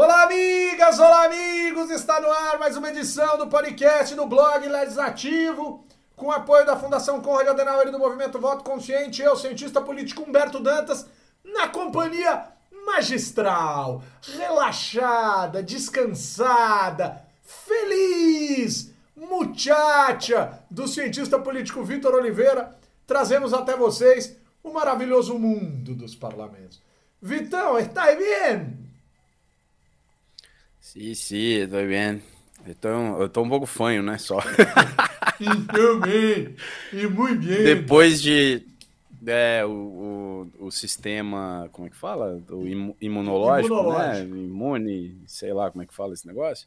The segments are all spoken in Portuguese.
Olá, amigas, olá, amigos! Está no ar mais uma edição do podcast do blog Legislativo, com apoio da Fundação Conrad Adenauer e do Movimento Voto Consciente. Eu, cientista político Humberto Dantas, na companhia magistral, relaxada, descansada, feliz, muchacha do cientista político Vitor Oliveira, trazemos até vocês o maravilhoso mundo dos parlamentos. Vitão, está bem? Sim, sim, estou bem. Eu tô um pouco fanho, né, só. Também, e muito bem. Depois de é, o, o, o, sistema, como é que fala? O imunológico, imunológico, né? Imune, sei lá como é que fala esse negócio.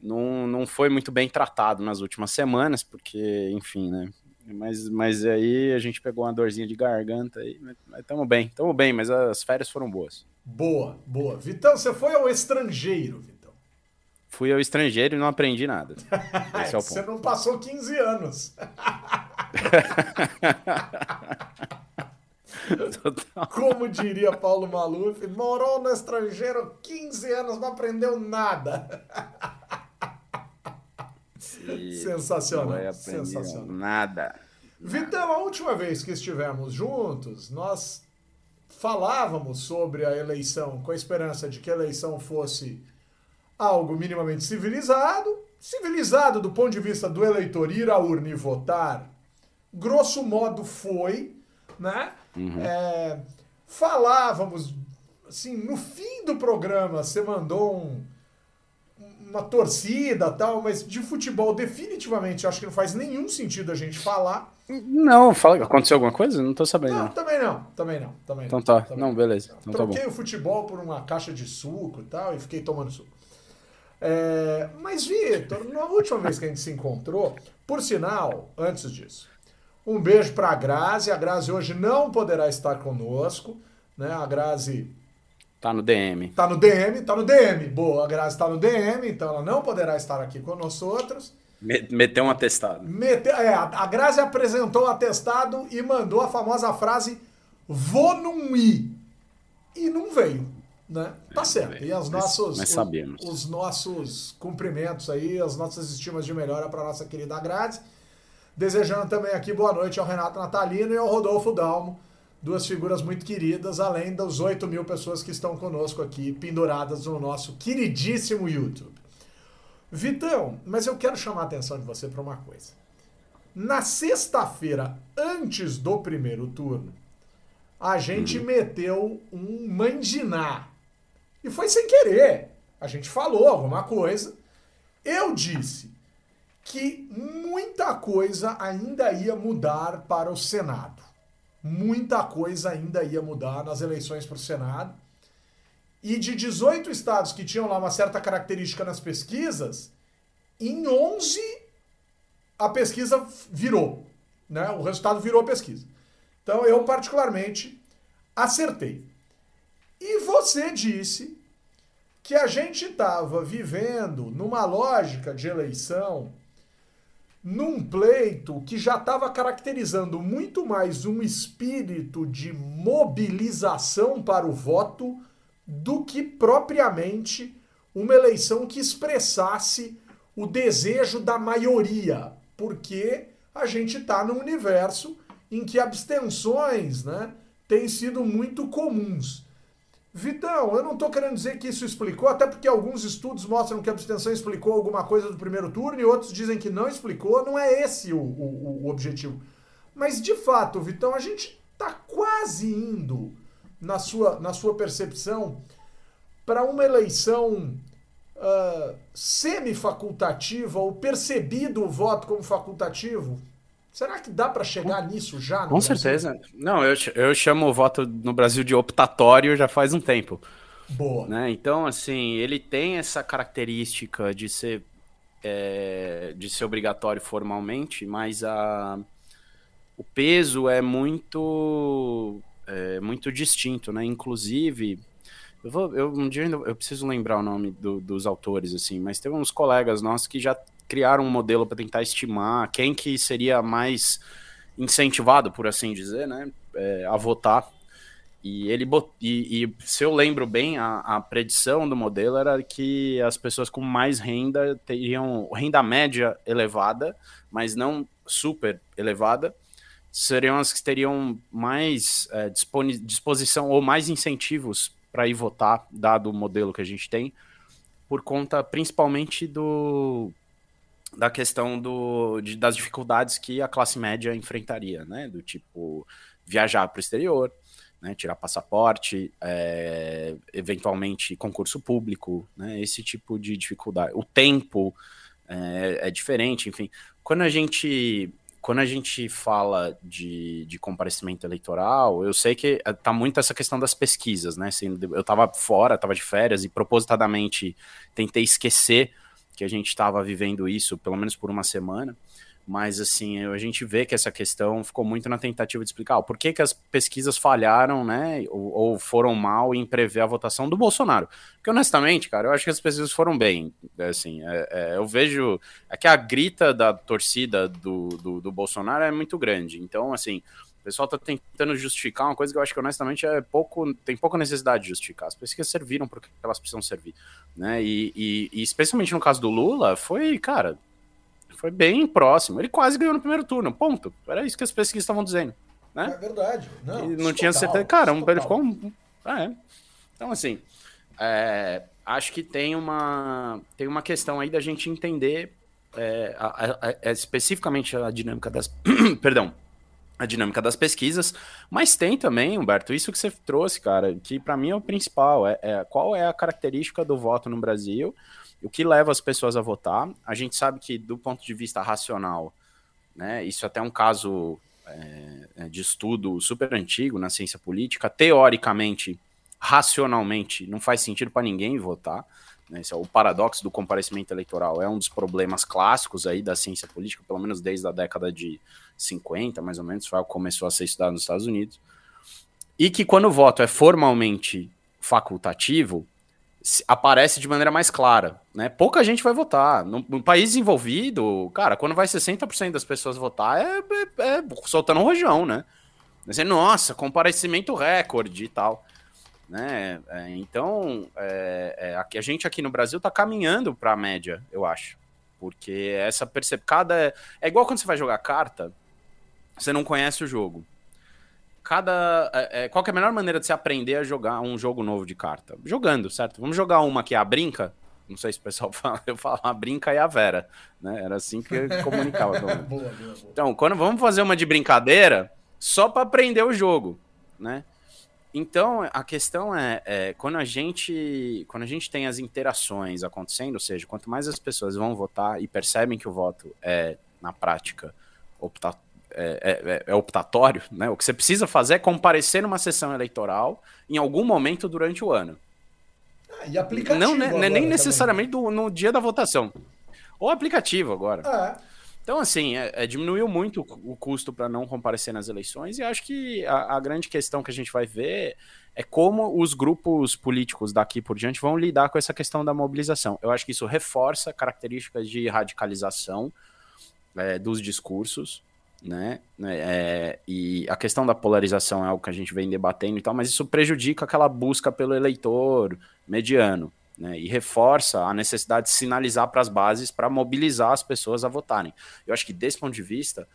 Não, não foi muito bem tratado nas últimas semanas, porque, enfim, né? Mas, mas aí a gente pegou uma dorzinha de garganta aí, mas estamos bem, estamos bem, mas as férias foram boas. Boa, boa. Vitão, você foi ao estrangeiro, Vitão. Fui ao estrangeiro e não aprendi nada. Esse é o ponto. Você não passou 15 anos. Como diria Paulo Maluf, morou no estrangeiro 15 anos, não aprendeu nada. sensacional. sensacional. Nada. Vitão, a última vez que estivemos juntos, nós falávamos sobre a eleição com a esperança de que a eleição fosse algo minimamente civilizado. Civilizado do ponto de vista do eleitor ir à urna e votar, grosso modo foi, né? Uhum. É, falávamos, assim, no fim do programa, você mandou um uma torcida tal, mas de futebol definitivamente acho que não faz nenhum sentido a gente falar. Não, fala, aconteceu alguma coisa? Não tô sabendo. Não, também não, também não, também Então tá, também não, beleza. Então Troquei tá o futebol por uma caixa de suco e tal e fiquei tomando suco. É, mas, Vitor, na última vez que a gente se encontrou, por sinal, antes disso, um beijo para a Grazi. A Grazi hoje não poderá estar conosco, né? A Grazi Tá no DM. Tá no DM, tá no DM. Boa, a Grazi tá no DM, então ela não poderá estar aqui conosco outros. Meteu um atestado. Meteu, é, a Grazi apresentou o atestado e mandou a famosa frase vou num ir. E não veio, né? Tá é, certo. E os nossos, mas, sabemos. Os, os, nossos cumprimentos aí, as nossas estimas de melhora para nossa querida Grazi. Desejando também aqui boa noite ao Renato Natalino e ao Rodolfo Dalmo duas figuras muito queridas, além das 8 mil pessoas que estão conosco aqui, penduradas no nosso queridíssimo YouTube. Vitão, mas eu quero chamar a atenção de você para uma coisa. Na sexta-feira, antes do primeiro turno, a gente uhum. meteu um mandiná. E foi sem querer. A gente falou alguma coisa. Eu disse que muita coisa ainda ia mudar para o Senado muita coisa ainda ia mudar nas eleições para o Senado. E de 18 estados que tinham lá uma certa característica nas pesquisas, em 11 a pesquisa virou. Né? O resultado virou a pesquisa. Então eu, particularmente, acertei. E você disse que a gente estava vivendo numa lógica de eleição num pleito que já estava caracterizando muito mais um espírito de mobilização para o voto do que propriamente uma eleição que expressasse o desejo da maioria, porque a gente está num universo em que abstenções né, têm sido muito comuns. Vitão, eu não estou querendo dizer que isso explicou, até porque alguns estudos mostram que a abstenção explicou alguma coisa do primeiro turno e outros dizem que não explicou. Não é esse o, o, o objetivo. Mas, de fato, Vitão, a gente está quase indo, na sua, na sua percepção, para uma eleição uh, semi-facultativa ou percebido o voto como facultativo Será que dá para chegar com, nisso já? com Brasil? certeza. Não, eu, eu chamo o voto no Brasil de optatório já faz um tempo. Boa. Né? Então, assim, ele tem essa característica de ser, é, de ser obrigatório formalmente, mas a, o peso é muito, é, muito distinto, né? Inclusive, eu vou, eu, um dia eu preciso lembrar o nome do, dos autores, assim, mas tem uns colegas nossos que já criaram um modelo para tentar estimar quem que seria mais incentivado, por assim dizer, né, é, a votar. E ele e, e, se eu lembro bem, a, a, predição do modelo era que as pessoas com mais renda teriam renda média elevada, mas não super elevada, seriam as que teriam mais é, disposição ou mais incentivos para ir votar, dado o modelo que a gente tem, por conta principalmente do da questão do, de, das dificuldades que a classe média enfrentaria, né? Do tipo viajar para o exterior, né, tirar passaporte, é, eventualmente concurso público, né, esse tipo de dificuldade. O tempo é, é, diferente, enfim. Quando a gente quando a gente fala de, de comparecimento eleitoral, eu sei que é, tá muito essa questão das pesquisas, né? Eu estava fora, estava de férias e propositadamente tentei esquecer que a gente estava vivendo isso, pelo menos por uma semana mas assim, a gente vê que essa questão ficou muito na tentativa de explicar por que, que as pesquisas falharam, né, ou, ou, foram mal em prever a votação do Bolsonaro. Porque honestamente, cara, eu acho que as pesquisas foram bem, assim, é, é, eu vejo é que a grita da torcida do, do, do, Bolsonaro é muito grande, então assim, pessoal tá tentando justificar uma coisa que eu acho que honestamente é pouco, tem pouca necessidade de justificar, as pesquisas serviram porque elas precisam servir, né, e, e, e especialmente no caso do Lula, foi, cara, foi bem próximo. Ele quase ganhou no primeiro turno, ponto. Era isso que as pesquisas estavam dizendo. Né? É verdade. Não, não tinha total, certeza. Cara, um, ele ficou. Um... Ah, é. Então, assim, é, acho que tem uma, tem uma questão aí da gente entender é, a, a, a, especificamente a dinâmica das. Perdão. A dinâmica das pesquisas, mas tem também, Humberto, isso que você trouxe, cara, que para mim é o principal. É, é, qual é a característica do voto no Brasil o que leva as pessoas a votar. A gente sabe que, do ponto de vista racional, né, isso é até um caso é, é, de estudo super antigo na ciência política, teoricamente, racionalmente, não faz sentido para ninguém votar. Né, esse é o paradoxo do comparecimento eleitoral, é um dos problemas clássicos aí da ciência política, pelo menos desde a década de 50, mais ou menos, foi começou a ser estudado nos Estados Unidos. E que quando o voto é formalmente facultativo, aparece de maneira mais clara, né? Pouca gente vai votar. No, no país desenvolvido, cara, quando vai 60% das pessoas votar, é, é, é soltando um rojão, né? Assim, nossa, comparecimento recorde e tal. Né? É, então, é, é, a gente aqui no Brasil tá caminhando para a média, eu acho. Porque essa percepção. É, é igual quando você vai jogar carta, você não conhece o jogo cada. É, é, qual é a melhor maneira de se aprender a jogar um jogo novo de carta? Jogando, certo? Vamos jogar uma que é a brinca. Não sei se o pessoal fala, eu falo a brinca e a Vera, né? Era assim que eu comunicava. boa, boa, boa. Então, quando vamos fazer uma de brincadeira, só para aprender o jogo, né? Então, a questão é, é, quando a gente quando a gente tem as interações acontecendo, ou seja, quanto mais as pessoas vão votar e percebem que o voto é, na prática, optar é, é, é, é, optatório, né? O que você precisa fazer é comparecer numa sessão eleitoral em algum momento durante o ano. Ah, e aplicativo. Não, né, nem necessariamente do, no dia da votação. Ou aplicativo agora. É. Então, assim, é, é, diminuiu muito o custo para não comparecer nas eleições, e acho que a, a, grande questão que a gente vai ver é como os grupos políticos daqui por diante vão lidar com essa questão da mobilização. Eu acho que isso reforça características de radicalização é, dos discursos, né? É, e a questão da polarização é algo que a gente vem debatendo e tal, mas isso prejudica aquela busca pelo eleitor mediano, né? E reforça a necessidade de sinalizar para as bases para mobilizar as pessoas a votarem. Eu acho que desse ponto de vista,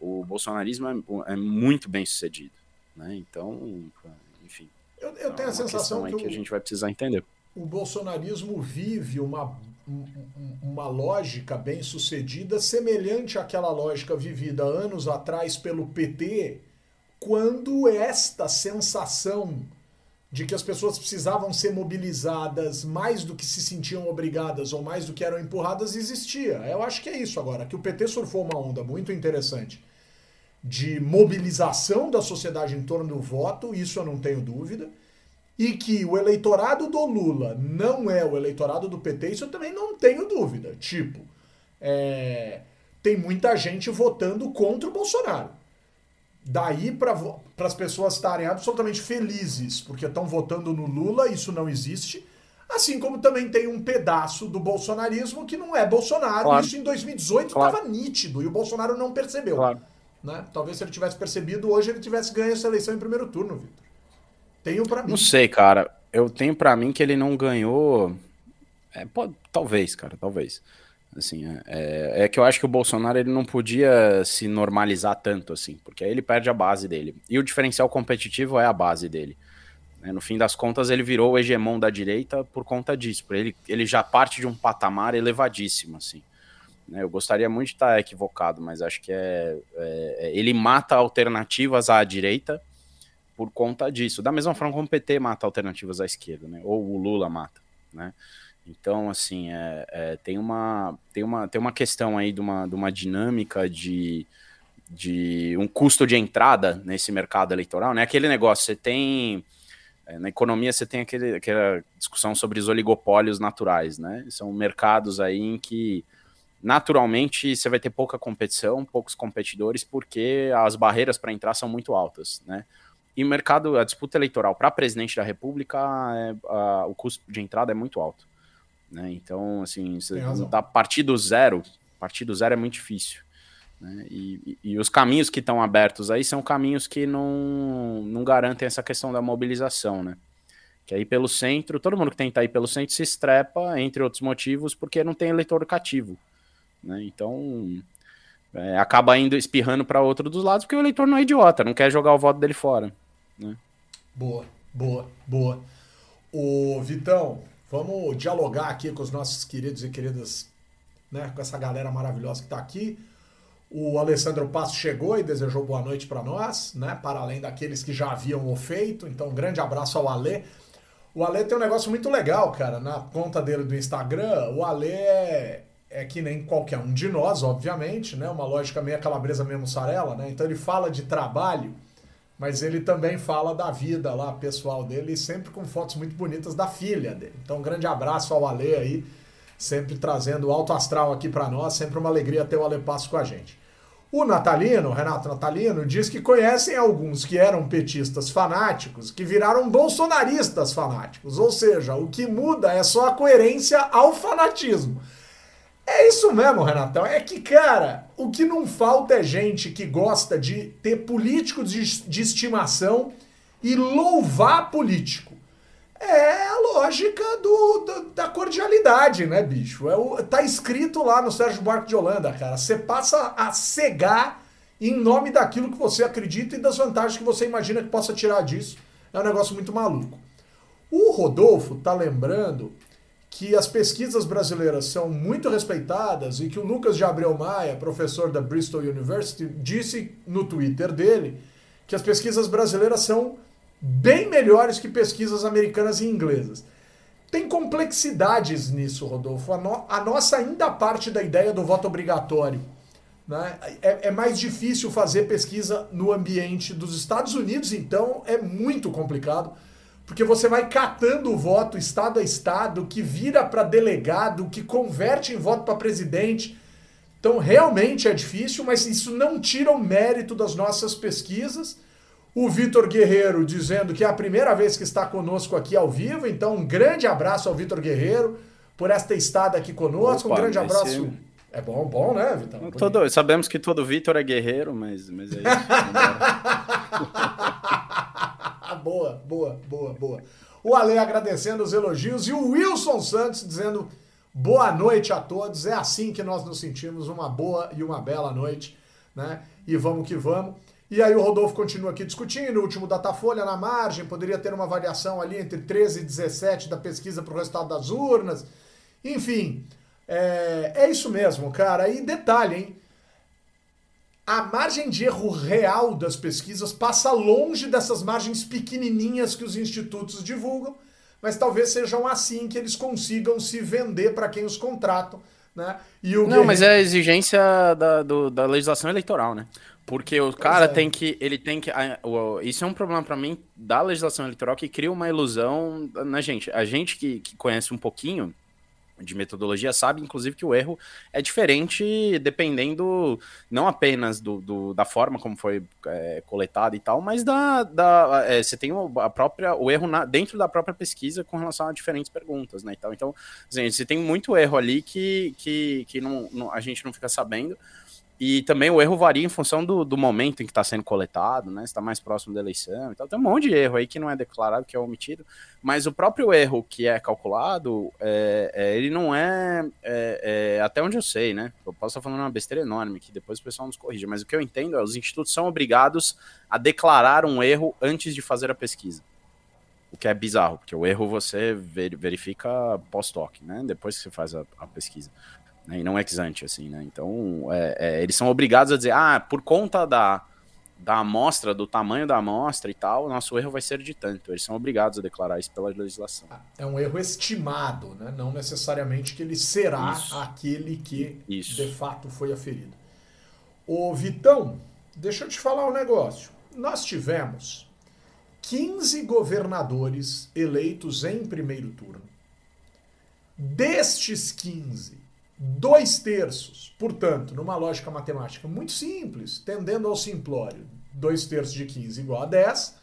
o bolsonarismo é, é muito bem sucedido, né? Então, enfim. Eu, eu tenho é a sensação que, que a gente vai precisar entender. O bolsonarismo vive uma uma lógica bem sucedida, semelhante àquela lógica vivida anos atrás pelo PT, quando esta sensação de que as pessoas precisavam ser mobilizadas mais do que se sentiam obrigadas ou mais do que eram empurradas existia. Eu acho que é isso agora, que o PT surfou uma onda muito interessante de mobilização da sociedade em torno do voto, isso eu não tenho dúvida e que o eleitorado do Lula não é o eleitorado do PT, isso eu também não tenho dúvida. Tipo, é, tem muita gente votando contra o Bolsonaro. Daí para as pessoas estarem absolutamente felizes porque estão votando no Lula, isso não existe. Assim como também tem um pedaço do bolsonarismo que não é Bolsonaro. Claro. Isso em 2018 estava claro. nítido e o Bolsonaro não percebeu. Claro. Né? Talvez se ele tivesse percebido, hoje ele tivesse ganho essa eleição em primeiro turno, Vitor. Tenho para mim. Não sei, cara. Eu tenho para mim que ele não ganhou. É, pode, talvez, cara, talvez. Assim, é, é, é, que eu acho que o Bolsonaro ele não podia se normalizar tanto assim, porque aí ele perde a base dele. E o diferencial competitivo é a base dele. Né? No fim das contas, ele virou o hegemon da direita por conta disso. Por ele, ele já parte de um patamar elevadíssimo, assim. Né? Eu gostaria muito de estar equivocado, mas acho que é, é, é ele mata alternativas à direita por conta disso. Da mesma forma como o PT mata alternativas à esquerda, né? Ou o Lula mata, né? Então, assim, é, é, tem, uma, tem, uma, tem uma questão aí de uma, de uma dinâmica de, de um custo de entrada nesse mercado eleitoral, né? Aquele negócio, você tem. É, na economia você tem aquele, aquela discussão sobre os oligopólios naturais, né? São mercados aí em que naturalmente você vai ter pouca competição, poucos competidores, porque as barreiras para entrar são muito altas, né? E o mercado, a disputa eleitoral para presidente da República, é, a, o custo de entrada é muito alto. Né? Então, assim, da partir do zero, partir do zero é muito difícil. Né? E, e, e, os caminhos que estão abertos aí são caminhos que não, não garantem essa questão da mobilização, né? Que aí pelo centro, todo mundo que tenta ir pelo centro se estrepa, entre outros motivos, porque não tem eleitor cativo. Né? Então, é, acaba indo espirrando para outro dos lados, porque o eleitor não é idiota, não quer jogar o voto dele fora. Né? Boa, boa, boa. O Vitão, vamos dialogar aqui com os nossos queridos e queridas, né, com essa galera maravilhosa que está aqui. O Alessandro Passo chegou e desejou boa noite para nós, né? Para além daqueles que já haviam o feito. Então, um grande abraço ao Alê. O Alê tem um negócio muito legal, cara. Na conta dele do Instagram, o Alê é, é que nem qualquer um de nós, obviamente, né? Uma lógica meio calabresa meio mussarela, né? Então ele fala de trabalho mas ele também fala da vida lá pessoal dele, sempre com fotos muito bonitas da filha dele. Então, um grande abraço ao Ale aí, sempre trazendo alto astral aqui para nós, sempre uma alegria ter o Ale Passo com a gente. O Natalino, Renato Natalino, diz que conhecem alguns que eram petistas fanáticos que viraram bolsonaristas fanáticos, ou seja, o que muda é só a coerência ao fanatismo. É isso mesmo, Renatão. É que, cara, o que não falta é gente que gosta de ter políticos de, de estimação e louvar político. É a lógica do, do, da cordialidade, né, bicho? É o, tá escrito lá no Sérgio Buarque de Holanda, cara. Você passa a cegar em nome daquilo que você acredita e das vantagens que você imagina que possa tirar disso. É um negócio muito maluco. O Rodolfo tá lembrando que as pesquisas brasileiras são muito respeitadas e que o Lucas de Abreu Maia, professor da Bristol University, disse no Twitter dele que as pesquisas brasileiras são bem melhores que pesquisas americanas e inglesas. Tem complexidades nisso, Rodolfo. A, no, a nossa ainda parte da ideia do voto obrigatório. Né? É, é mais difícil fazer pesquisa no ambiente dos Estados Unidos, então é muito complicado porque você vai catando o voto estado a estado, que vira para delegado, que converte em voto para presidente. Então, realmente é difícil, mas isso não tira o mérito das nossas pesquisas. O Vitor Guerreiro dizendo que é a primeira vez que está conosco aqui ao vivo, então um grande abraço ao Vitor Guerreiro por esta estada aqui conosco. Opa, um grande abraço. Ser... É bom, bom, né, Vitor? Todo, sabemos que todo Vitor é guerreiro, mas, mas é isso. boa, boa, boa, boa. O Ale agradecendo os elogios e o Wilson Santos dizendo boa noite a todos. É assim que nós nos sentimos, uma boa e uma bela noite, né? E vamos que vamos. E aí o Rodolfo continua aqui discutindo, o último Datafolha na margem, poderia ter uma variação ali entre 13 e 17 da pesquisa para o resultado das urnas. Enfim, é, é isso mesmo, cara. E detalhe, hein? A margem de erro real das pesquisas passa longe dessas margens pequenininhas que os institutos divulgam, mas talvez sejam assim que eles consigam se vender para quem os contratam. Né? E o Não, mas é a exigência da, do, da legislação eleitoral, né? Porque o cara é. tem que. Ele tem que. Isso é um problema para mim da legislação eleitoral que cria uma ilusão na gente. A gente que, que conhece um pouquinho de metodologia sabe, inclusive, que o erro é diferente dependendo não apenas do, do da forma como foi é, coletado e tal, mas da, da é, você tem a própria o erro na, dentro da própria pesquisa com relação a diferentes perguntas, né? Então, então assim, você tem muito erro ali que, que, que não, não, a gente não fica sabendo. E também o erro varia em função do, do momento em que está sendo coletado, né? está mais próximo da eleição e tal. Tem um monte de erro aí que não é declarado, que é omitido. Mas o próprio erro que é calculado, é, é, ele não é, é, é, Até onde eu sei, né? Eu posso estar falando uma besteira enorme, que depois o pessoal nos corrige. Mas o que eu entendo é os institutos são obrigados a declarar um erro antes de fazer a pesquisa. O que é bizarro, porque o erro você verifica pós-toque, né? Depois que você faz a, a pesquisa né, e não ex ante, assim, né? Então, é, é, eles são obrigados a dizer, ah, por conta da, da amostra, do tamanho da amostra e tal, nosso erro vai ser de tanto. Eles são obrigados a declarar isso pela legislação. É um erro estimado, né? Não necessariamente que ele será isso. aquele que isso. de fato foi aferido. Ô, Vitão, deixa eu te falar um negócio. Nós tivemos 15 governadores eleitos em primeiro turno. Destes 15, dois terços. Portanto, numa lógica matemática muito simples, tendendo ao simplório, dois terços de 15 igual a 10,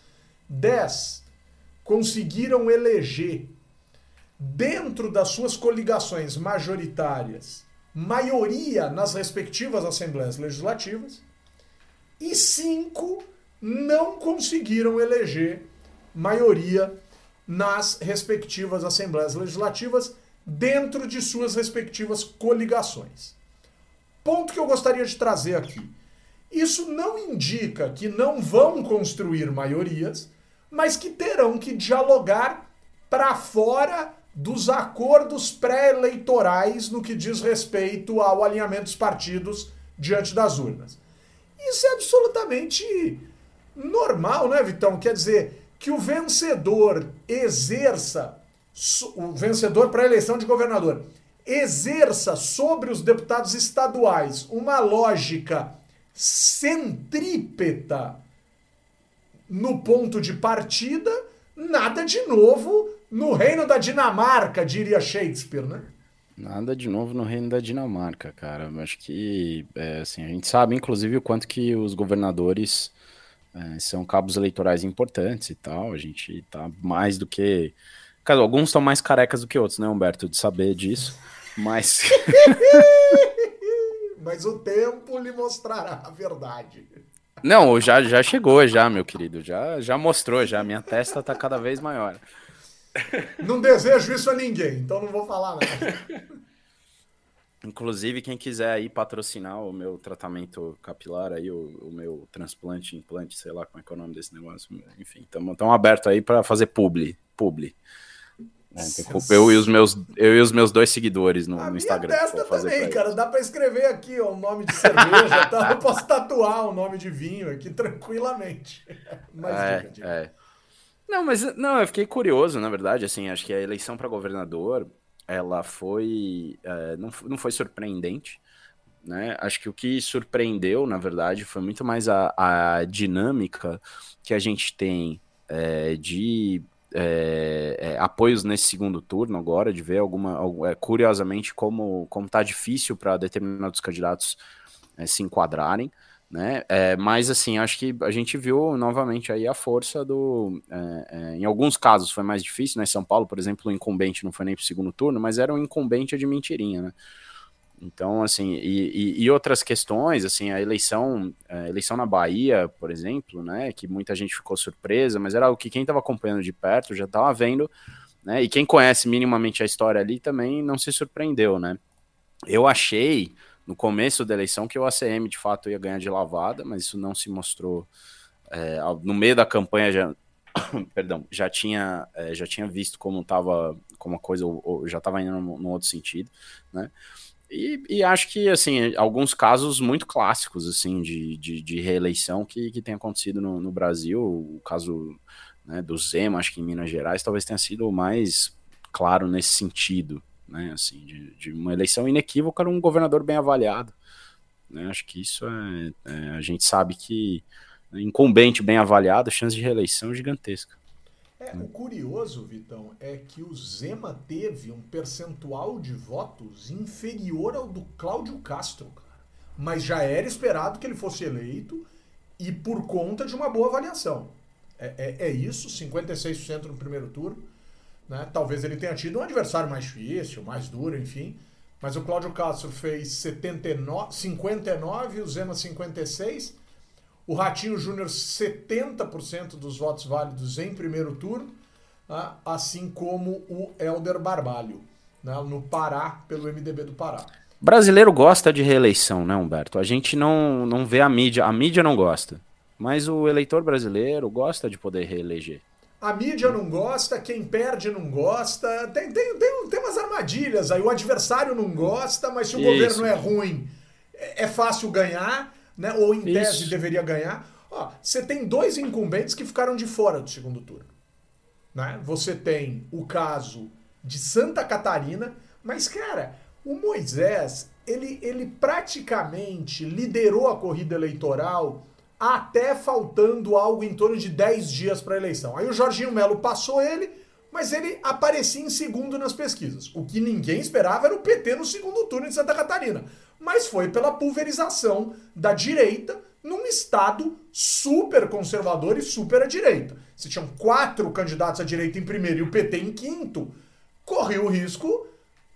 10 conseguiram eleger, dentro das suas coligações majoritárias, maioria nas respectivas assembleias legislativas, e cinco não conseguiram eleger maioria nas respectivas assembleias legislativas dentro de suas respectivas coligações. Ponto que eu gostaria de trazer aqui. Isso não indica que não vão construir maiorias, mas que terão que dialogar para fora dos acordos pré-eleitorais no que diz respeito ao alinhamento dos partidos diante das urnas. Isso é absolutamente normal, né, Vitão? Quer dizer, que o vencedor exerça o vencedor para a eleição de governador exerça sobre os deputados estaduais uma lógica centrípeta no ponto de partida, nada de novo no reino da Dinamarca, diria Shakespeare, né? Nada de novo no reino da Dinamarca, cara. Acho que é, assim, a gente sabe, inclusive, o quanto que os governadores é, são cabos eleitorais importantes e tal. A gente tá mais do que Cara, alguns estão mais carecas do que outros, né, Humberto? De saber disso. Mas. mas o tempo lhe mostrará a verdade. Não, já, já chegou, já, meu querido. Já, já mostrou, já. Minha testa tá cada vez maior. Não desejo isso a ninguém, então não vou falar nada. Inclusive, quem quiser aí patrocinar o meu tratamento capilar aí, o, o, meu transplante, implante, sei lá como é que é o nome desse negócio, enfim, estamos abertos aí para fazer publi, publi. É, eu, e os meus, eu e os meus dois seguidores no, no Instagram. Testa também, cara. Dá para escrever aqui ó, o nome de cerveja. tá? Eu posso tatuar o nome de vinho aqui tranquilamente. Mas é, diga, diga. É. Não, mas não, eu fiquei curioso, na verdade. Assim, acho que a eleição para governador ela foi. É, não, não foi surpreendente. Né? Acho que o que surpreendeu, na verdade, foi muito mais a, a dinâmica que a gente tem é, de é, é, apoios nesse segundo turno agora, de ver alguma, é, curiosamente, como, como tá difícil para determinados candidatos é, se enquadrarem, né? É, mas assim, acho que a gente viu novamente aí a força do. Em alguns casos foi mais difícil, né? São Paulo, por exemplo, o incumbente não foi nem para o segundo turno, mas era um incumbente de mentirinha, né? Então, assim, e, e, e, outras questões, assim, a eleição, a eleição na Bahia, por exemplo, né, que muita gente ficou surpresa, mas era o que quem estava acompanhando de perto já estava vendo, né, e quem conhece minimamente a história ali também não se surpreendeu, né. Eu achei, no começo da eleição, que o ACM de fato ia ganhar de lavada, mas isso não se mostrou, é, no meio da campanha já, perdão, já tinha, é, já tinha visto como estava, como a coisa, ou, ou já estava indo no outro sentido, né, e, e, acho que, assim, alguns casos muito clássicos, assim, de, de, de reeleição que, que tem acontecido no, no Brasil, o caso né, do Zema, acho que em Minas Gerais, talvez tenha sido o mais claro nesse sentido, né, assim, de, de uma eleição inequívoca um governador bem avaliado, né, acho que isso é, é a gente sabe que incumbente bem avaliado, chance de reeleição gigantesca. É, o curioso, Vitão, é que o Zema teve um percentual de votos inferior ao do Cláudio Castro, cara. Mas já era esperado que ele fosse eleito e por conta de uma boa avaliação. É, é, é isso, 56% no primeiro turno. Né? Talvez ele tenha tido um adversário mais difícil, mais duro, enfim. mas o Cláudio Castro fez 79, 59, o Zema 56, o Ratinho Júnior 70% dos votos válidos em primeiro turno, né? assim como o Helder Barbalho, né? no Pará, pelo MDB do Pará. Brasileiro gosta de reeleição, né, Humberto? A gente não, não vê a mídia, a mídia não gosta, mas o eleitor brasileiro gosta de poder reeleger. A mídia não gosta, quem perde não gosta. Tem, tem, tem, tem umas armadilhas aí. O adversário não gosta, mas se o Isso. governo é ruim, é, é fácil ganhar, né? Ou em Isso. tese deveria ganhar. Ó, você tem dois incumbentes que ficaram de fora do segundo turno. Né? Você tem o caso de Santa Catarina, mas, cara, o Moisés, ele, ele praticamente liderou a corrida eleitoral até faltando algo em torno de 10 dias para a eleição. Aí o Jorginho Melo passou ele, mas ele aparecia em segundo nas pesquisas. O que ninguém esperava era o PT no segundo turno de Santa Catarina. Mas foi pela pulverização da direita num estado super conservador e super à direita. Se tinham quatro candidatos à direita em primeiro e o PT em quinto, corria o risco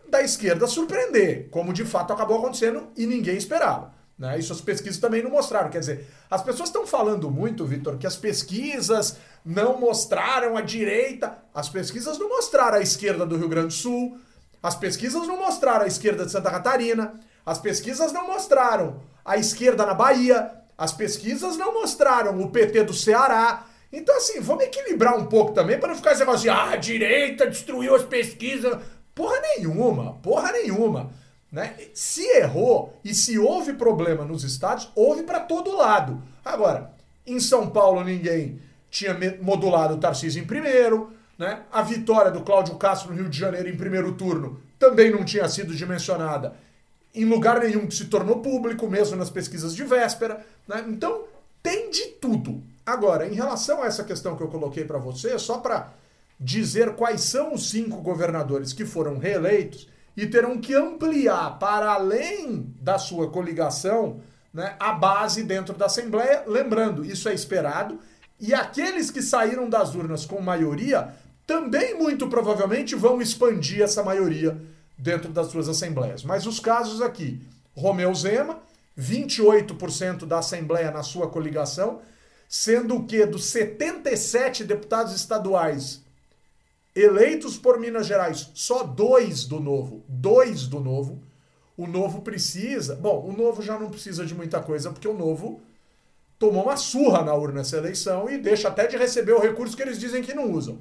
da esquerda surpreender, como de fato acabou acontecendo e ninguém esperava. Né? Isso as pesquisas também não mostraram. Quer dizer, as pessoas estão falando muito, Vitor, que as pesquisas não mostraram a direita. As pesquisas não mostraram a esquerda do Rio Grande do Sul. As pesquisas não mostraram a esquerda de Santa Catarina. As pesquisas não mostraram a esquerda na Bahia. As pesquisas não mostraram o PT do Ceará. Então, assim, vamos equilibrar um pouco também para não ficar esse negócio de ah, a direita destruiu as pesquisas. Porra nenhuma, porra nenhuma. Né? Se errou e se houve problema nos estados, houve para todo lado. Agora, em São Paulo ninguém tinha modulado o Tarcísio em primeiro, né? A vitória do Cláudio Castro no Rio de Janeiro em primeiro turno também não tinha sido dimensionada em lugar nenhum que se tornou público, mesmo nas pesquisas de véspera. Né? Então, tem de tudo. Agora, em relação a essa questão que eu coloquei para você, só para dizer quais são os cinco governadores que foram reeleitos, e terão que ampliar para além da sua coligação né, a base dentro da Assembleia. Lembrando, isso é esperado. E aqueles que saíram das urnas com maioria também muito provavelmente vão expandir essa maioria dentro das suas assembleias. Mas os casos aqui, Romeu Zema, 28% da Assembleia na sua coligação, sendo que dos 77 deputados estaduais eleitos por Minas Gerais, só dois do Novo, dois do Novo. O Novo precisa, bom, o Novo já não precisa de muita coisa, porque o Novo tomou uma surra na urna essa eleição e deixa até de receber o recurso que eles dizem que não usam.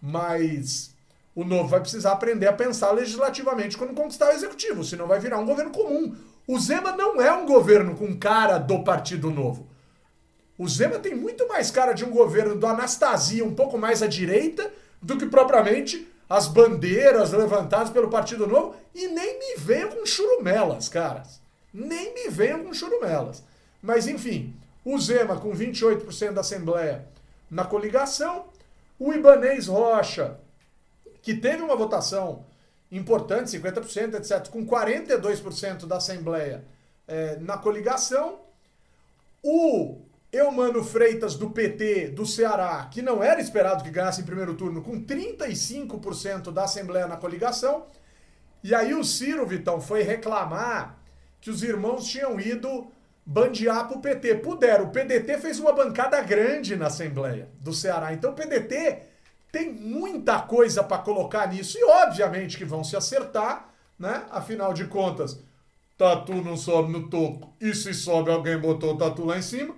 Mas o Novo vai precisar aprender a pensar legislativamente quando conquistar o executivo, senão vai virar um governo comum. O Zema não é um governo com cara do Partido Novo. O Zema tem muito mais cara de um governo do Anastasia, um pouco mais à direita, do que propriamente as bandeiras levantadas pelo Partido Novo. E nem me venham com churumelas, caras. Nem me venham com churumelas. Mas enfim, o Zema com 28% da Assembleia na coligação, o Ibanês Rocha, que teve uma votação importante, 50%, etc., com 42% da Assembleia é, na coligação, o Eumano Freitas do PT do Ceará, que não era esperado que ganhasse em primeiro turno, com 35% da Assembleia na coligação. E aí o Ciro, Vitão, foi reclamar que os irmãos tinham ido bandear para o PT. Puderam. O PDT fez uma bancada grande na Assembleia do Ceará. Então o PDT tem muita coisa para colocar nisso. E obviamente que vão se acertar, né? Afinal de contas, tatu não sobe no toco. E se sobe, alguém botou o tatu lá em cima.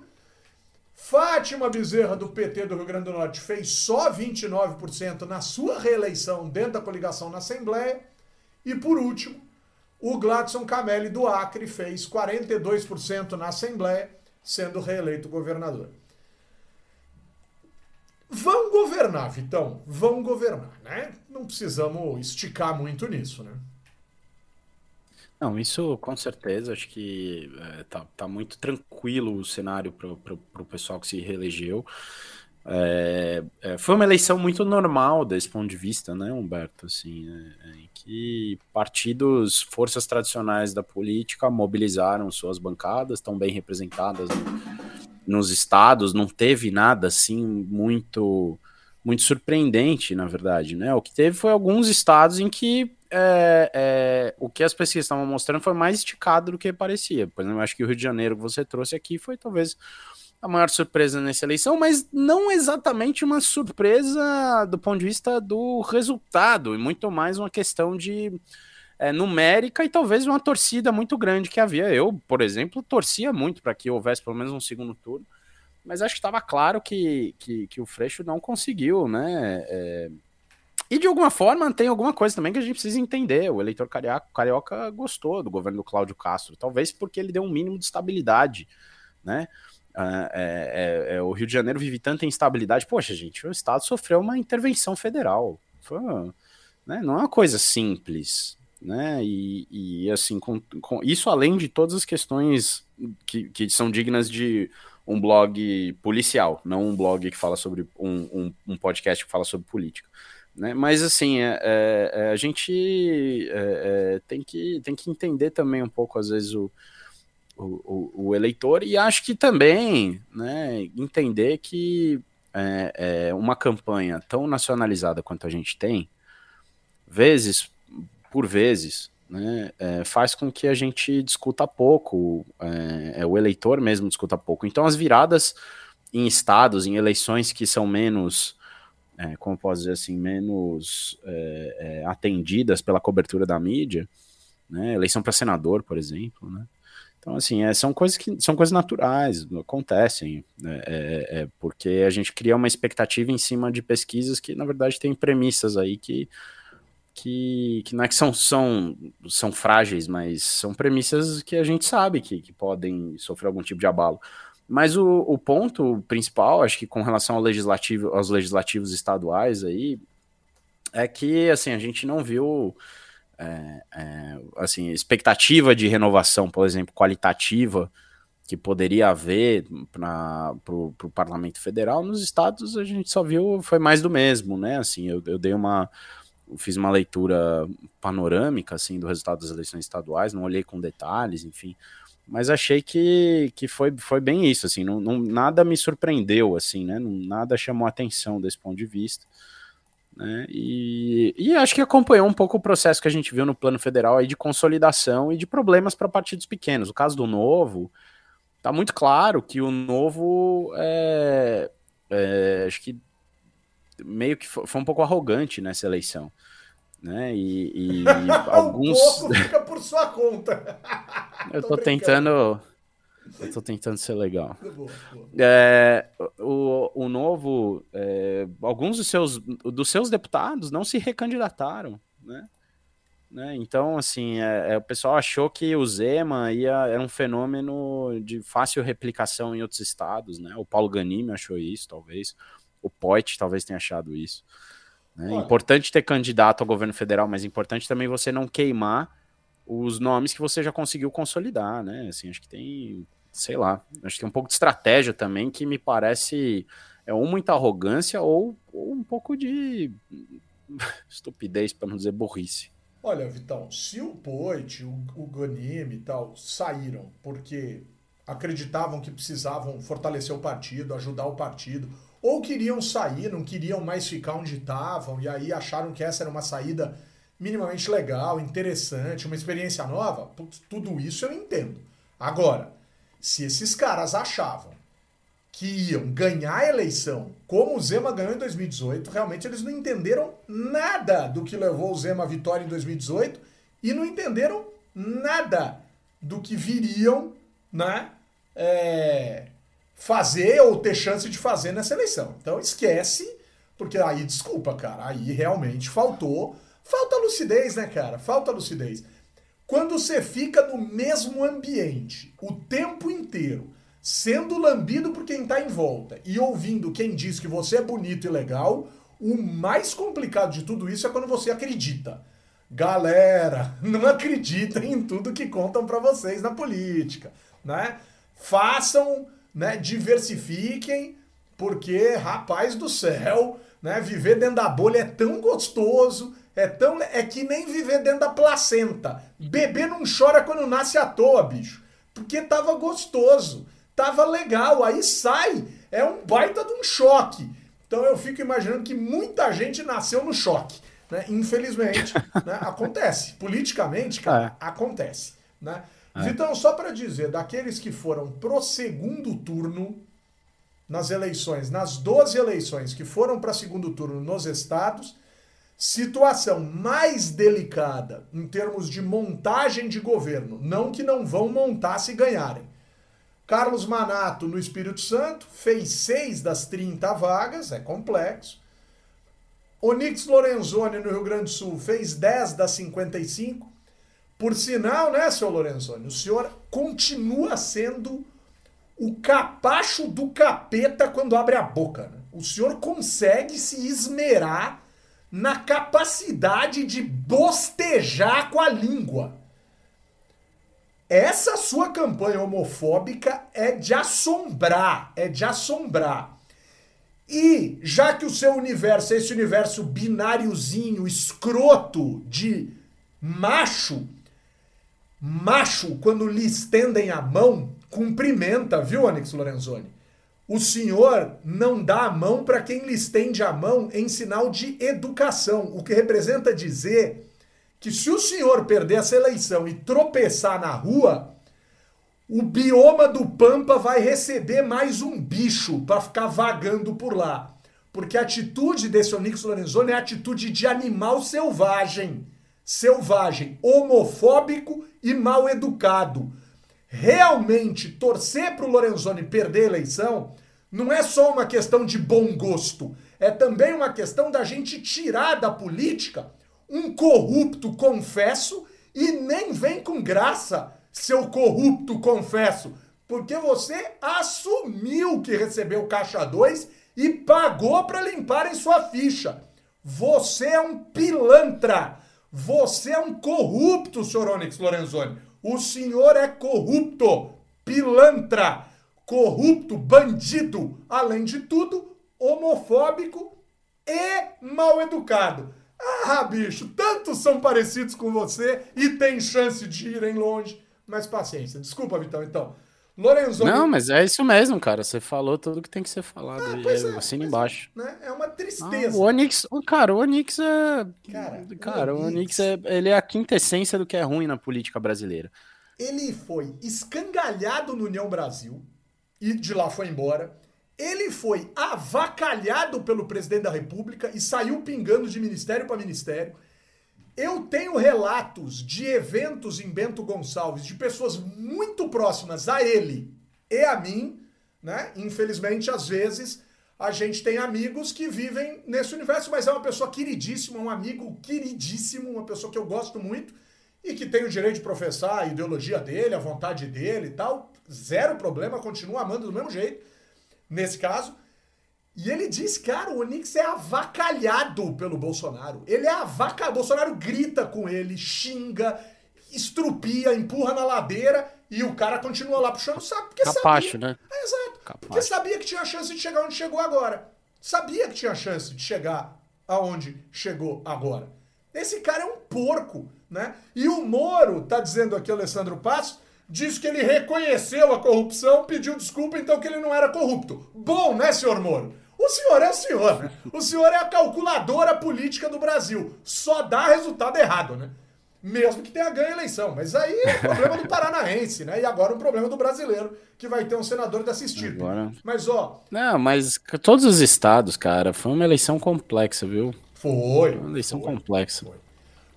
Fátima Bezerra, do PT do Rio Grande do Norte, fez só 29% na sua reeleição dentro da coligação na Assembleia. E por último, o Gladson Camelli, do Acre, fez 42% na Assembleia, sendo reeleito governador. Vão governar, Vitão, vão governar, né? Não precisamos esticar muito nisso, né? Não, isso com certeza, acho que é, tá, tá muito tranquilo o cenário para o pessoal que se reelegeu. É, é, foi uma eleição muito normal desse ponto de vista, né, Humberto? Assim, né, em que partidos, forças tradicionais da política mobilizaram suas bancadas, estão bem representadas no, nos estados, não teve nada assim muito muito surpreendente, na verdade, né? O que teve foi alguns estados em que é, é, o que as pesquisas estavam mostrando foi mais esticado do que parecia. Por exemplo, eu acho que o Rio de Janeiro que você trouxe aqui foi talvez a maior surpresa nessa eleição, mas não exatamente uma surpresa do ponto de vista do resultado, e muito mais uma questão de é, numérica e talvez uma torcida muito grande que havia. Eu, por exemplo, torcia muito para que houvesse pelo menos um segundo turno, mas acho que estava claro que, que, que, o Freixo não conseguiu, né? É... E de alguma forma tem alguma coisa também que a gente precisa entender. O eleitor carioca, carioca gostou do governo do Cláudio Castro, talvez porque ele deu um mínimo de estabilidade, né? É, é, é, o Rio de Janeiro vive tanta instabilidade. Poxa, gente, o Estado sofreu uma intervenção federal. Foi, né, não é uma coisa simples. Né? E, e assim, com, com, isso além de todas as questões que, que são dignas de um blog policial, não um blog que fala sobre um, um, um podcast que fala sobre política. Né? Mas assim, é, é, é a gente é, é, tem, que, tem que entender também um pouco, às vezes, o, o, o, eleitor, e acho que também né, entender que é, uma campanha tão nacionalizada quanto a gente tem, vezes por vezes, né, é, faz com que a gente discuta pouco, é, é, o eleitor mesmo discuta pouco. Então, as viradas em estados, em eleições que são menos, é, como posso dizer assim, menos é, atendidas pela cobertura da mídia, né, eleição para senador, por exemplo, né, então, assim, é, são coisas que são coisas naturais, acontecem, né, é, é, porque a gente cria uma expectativa em cima de pesquisas que, na verdade, tem premissas aí que, que, que não é que são, são, são frágeis, mas são premissas que a gente sabe que, que podem sofrer algum tipo de abalo. Mas o, o ponto principal, acho que com relação ao legislativo, aos legislativos estaduais aí, é que, assim, a gente não viu é, é, assim, expectativa de renovação, por exemplo, qualitativa, que poderia haver para o parlamento federal, nos estados a gente só viu, foi mais do mesmo, né? Assim, eu, eu dei uma. Fiz uma leitura panorâmica assim, do resultado das eleições estaduais, não olhei com detalhes, enfim. Mas achei que, que foi, foi bem isso, assim, não, não, nada me surpreendeu, assim, né? Não, nada chamou atenção desse ponto de vista. Né? E, e acho que acompanhou um pouco o processo que a gente viu no plano federal aí de consolidação e de problemas para partidos pequenos. O caso do Novo, tá muito claro que o Novo é, é, acho que meio que foi, foi, um pouco arrogante nessa eleição. Né? E, e alguns. um fica por sua conta. Eu tô, tô tentando eu tô tentando ser legal. É, o, o novo, é, alguns dos seus, dos seus deputados não se recandidataram, né? né? Então, assim, é, é, o pessoal achou que o Zema ia, era um fenômeno de fácil replicação em outros estados, né? O Paulo Ganimi achou isso, talvez. O Poit talvez tenha achado isso. Né? Importante ter candidato ao governo federal, mas importante também você não queimar os nomes que você já conseguiu consolidar, né? Assim, acho que tem sei lá, acho que tem um pouco de estratégia também que me parece é ou muita arrogância ou, ou um pouco de estupidez, para não dizer burrice. Olha, Vitão, se o Poit, o, o Gonime e tal saíram porque acreditavam que precisavam fortalecer o partido, ajudar o partido, ou queriam sair, não queriam mais ficar onde estavam, e aí acharam que essa era uma saída minimamente legal, interessante, uma experiência nova, tudo isso eu entendo. Agora, se esses caras achavam que iam ganhar a eleição como o Zema ganhou em 2018, realmente eles não entenderam nada do que levou o Zema à vitória em 2018 e não entenderam nada do que viriam né, é, fazer ou ter chance de fazer nessa eleição. Então esquece, porque aí, desculpa, cara, aí realmente faltou. Falta lucidez, né, cara? Falta lucidez. Quando você fica no mesmo ambiente o tempo inteiro, sendo lambido por quem está em volta e ouvindo quem diz que você é bonito e legal, o mais complicado de tudo isso é quando você acredita. Galera, não acreditem em tudo que contam para vocês na política, né? Façam, né, diversifiquem, porque rapaz do céu, né, viver dentro da bolha é tão gostoso, é tão. É que nem viver dentro da placenta. Bebê não chora quando nasce à toa, bicho. Porque tava gostoso. Tava legal. Aí sai. É um baita de um choque. Então eu fico imaginando que muita gente nasceu no choque. Né? Infelizmente, né? acontece. Politicamente, cara, é. acontece. Né? É. Então, só para dizer, daqueles que foram pro segundo turno nas eleições, nas 12 eleições que foram para segundo turno nos estados, situação mais delicada em termos de montagem de governo, não que não vão montar se ganharem. Carlos Manato, no Espírito Santo, fez seis das 30 vagas, é complexo. Onix Lorenzoni, no Rio Grande do Sul, fez 10 das 55. Por sinal, né, seu Lorenzoni, o senhor continua sendo o capacho do capeta quando abre a boca. Né? O senhor consegue se esmerar na capacidade de bostejar com a língua. Essa sua campanha homofóbica é de assombrar, é de assombrar. E já que o seu universo é esse universo bináriozinho, escroto de macho, macho, quando lhe estendem a mão, cumprimenta, viu, Onyx Lorenzoni? O senhor não dá a mão para quem lhe estende a mão em sinal de educação, o que representa dizer que se o senhor perder essa eleição e tropeçar na rua, o bioma do Pampa vai receber mais um bicho para ficar vagando por lá. Porque a atitude desse Onyx Lorenzoni é a atitude de animal selvagem. Selvagem, homofóbico e mal educado. Realmente, torcer para o Lorenzoni perder a eleição não é só uma questão de bom gosto. É também uma questão da gente tirar da política um corrupto, confesso, e nem vem com graça, seu corrupto, confesso, porque você assumiu que recebeu caixa 2 e pagou para limparem sua ficha. Você é um pilantra. Você é um corrupto, senhor Onyx Lorenzoni. O senhor é corrupto, pilantra, corrupto, bandido, além de tudo, homofóbico e mal educado. Ah, bicho, tantos são parecidos com você e tem chance de irem longe. Mas paciência. Desculpa, Vitão, então. Lorenzo. Não, mas é isso mesmo, cara. Você falou tudo que tem que ser falado. Ah, pois é, assina embaixo. É, né? é uma tristeza. Ah, o Onix, cara, o Onix é. Cara, cara o Onix, é, ele é a quinta essência do que é ruim na política brasileira. Ele foi escangalhado no União Brasil e de lá foi embora. Ele foi avacalhado pelo presidente da República e saiu pingando de ministério para ministério. Eu tenho relatos de eventos em Bento Gonçalves de pessoas muito próximas a ele e a mim, né? Infelizmente, às vezes, a gente tem amigos que vivem nesse universo, mas é uma pessoa queridíssima, um amigo queridíssimo, uma pessoa que eu gosto muito e que tem o direito de professar a ideologia dele, a vontade dele e tal. Zero problema, continua amando do mesmo jeito nesse caso. E ele diz, cara, o Onix é avacalhado pelo Bolsonaro. Ele é avacalhado. Bolsonaro grita com ele, xinga, estrupia, empurra na ladeira e o cara continua lá puxando o saco. Porque Capacho, sabia... né? É, exato. Capacho. Porque sabia que tinha chance de chegar onde chegou agora. Sabia que tinha chance de chegar aonde chegou agora. Esse cara é um porco, né? E o Moro, tá dizendo aqui, Alessandro Passos, diz que ele reconheceu a corrupção, pediu desculpa, então que ele não era corrupto. Bom, né, senhor Moro? O senhor é o senhor, né? O senhor é a calculadora política do Brasil. Só dá resultado errado, né? Mesmo que tenha ganho a eleição. Mas aí é problema do paranaense, né? E agora um problema do brasileiro, que vai ter um senador de assistir. Agora... Mas, ó. Não, mas todos os estados, cara, foi uma eleição complexa, viu? Foi. Foi uma eleição foi, complexa. Foi.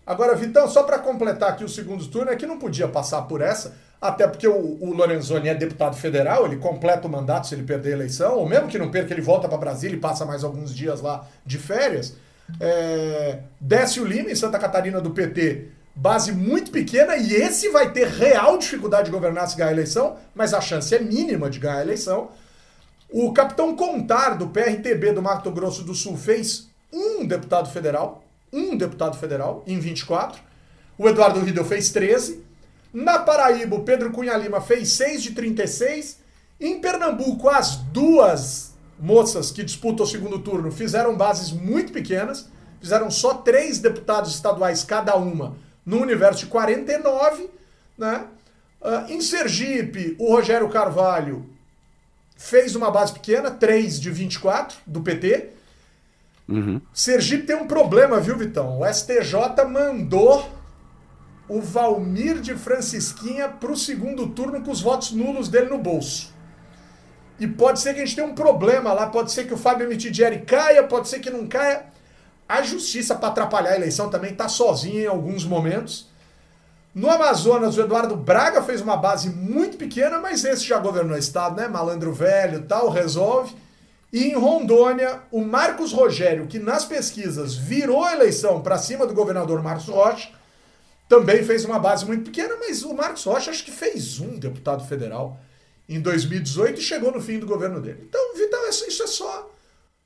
Agora, Vitão, só para completar aqui o segundo turno, é que não podia passar por essa até porque o, o, Lorenzoni é deputado federal, ele completa o mandato se ele perder a eleição, ou mesmo que não perca, ele volta para Brasília e passa mais alguns dias lá de férias. É, Décio Lima, em Santa Catarina, do PT, base muito pequena, e esse vai ter real dificuldade de governar se ganhar a eleição, mas a chance é mínima de ganhar a eleição. O capitão Contar, do PRTB do Mato Grosso do Sul, fez um deputado federal, um deputado federal, em 24. O Eduardo Riedel fez 13. Na Paraíba, o Pedro Cunha Lima fez 6 de 36. Em Pernambuco, as duas moças que disputam o segundo turno fizeram bases muito pequenas, fizeram só três deputados estaduais cada uma, no universo de 49. Né? Uh, em Sergipe, o Rogério Carvalho fez uma base pequena, 3 de 24 do PT. Uhum. Sergipe tem um problema, viu, Vitão? O STJ mandou o Valmir de Francisquinha para o segundo turno com os votos nulos dele no bolso. E pode ser que a gente tenha um problema lá, pode ser que o Fábio Mitidieri caia, pode ser que não caia. A justiça, para atrapalhar a eleição, também está sozinha em alguns momentos. No Amazonas, o Eduardo Braga fez uma base muito pequena, mas esse já governou o estado, né? Malandro velho tal, resolve. E em Rondônia, o Marcos Rogério, que nas pesquisas virou a eleição para cima do governador Marcos Rocha, também fez uma base muito pequena, mas o Marcos Rocha acho que fez um deputado federal em 2018 e chegou no fim do governo dele. Então, Vital, isso é só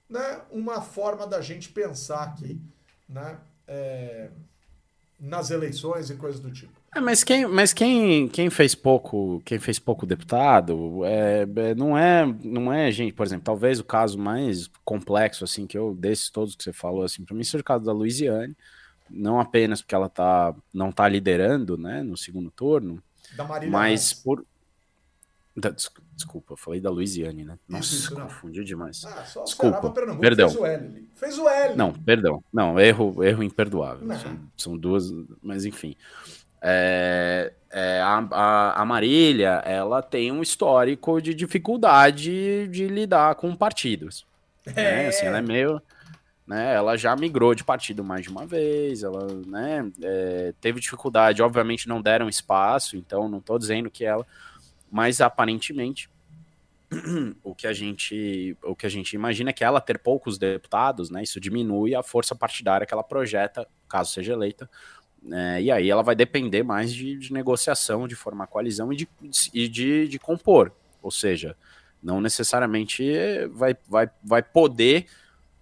né, uma forma da gente pensar aqui né, é, nas eleições e coisas do tipo. É, mas quem, mas quem, quem fez pouco, quem fez pouco deputado, é, é, não é, não é gente, por exemplo, talvez o caso mais complexo assim que eu desses todos que você falou assim, para mim seja o caso da Luiziane, não apenas porque ela tá não tá liderando, né, no segundo turno, mas por Desculpa, eu falei da Luiziane, né? Nossa, isso, confundi demais. Ah, Desculpa, perdão. Fez o L. Fez o L. Não, perdão. Não, erro, erro imperdoável. São, são, duas, mas enfim. É, é, a, a, a, Marília, ela tem um histórico de dificuldade de lidar com partidos. É. Né? Assim, ela é meio... Né, ela já migrou de partido mais de uma vez, ela né, é, teve dificuldade, obviamente não deram espaço, então não estou dizendo que ela, mas aparentemente o que a gente o que a gente imagina é que ela ter poucos deputados, né, isso diminui a força partidária que ela projeta, caso seja eleita, é, e aí ela vai depender mais de, de negociação, de formar coalizão e de, de, de compor. Ou seja, não necessariamente vai, vai, vai poder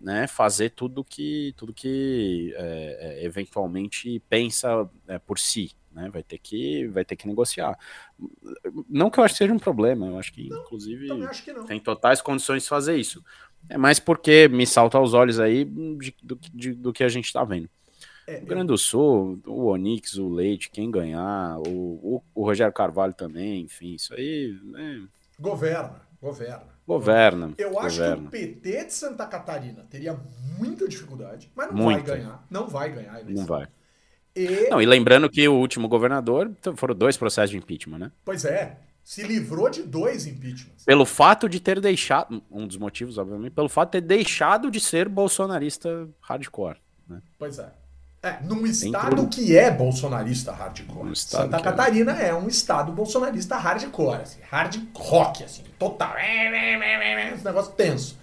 né, fazer tudo que tudo que é, é, eventualmente pensa é, por si, né? Vai ter que vai ter que negociar. Não que eu acho que seja um problema, eu acho que não, inclusive acho que tem totais condições de fazer isso. É mais porque me salta aos olhos aí de, do, de, do que a gente está vendo. É, o Grande do Sul, o Onix, o Leite, quem ganhar, o, o, o Rogério Carvalho também, enfim, isso aí. Né? Governa, governa. Governa. Eu governa. acho que o PT de Santa Catarina teria muita dificuldade, mas não Muito. vai ganhar. Não vai ganhar. Não vai. E... Não, e lembrando que o último governador foram dois processos de impeachment, né? Pois é. Se livrou de dois impeachments. Pelo fato de ter deixado. Um dos motivos, obviamente, pelo fato de ter deixado de ser bolsonarista hardcore. Né? Pois é. É, num estado que é bolsonarista hardcore. Santa é. Catarina é. é. um estado bolsonarista hardcore, assim, hard rock, assim, total. Esse negócio tenso.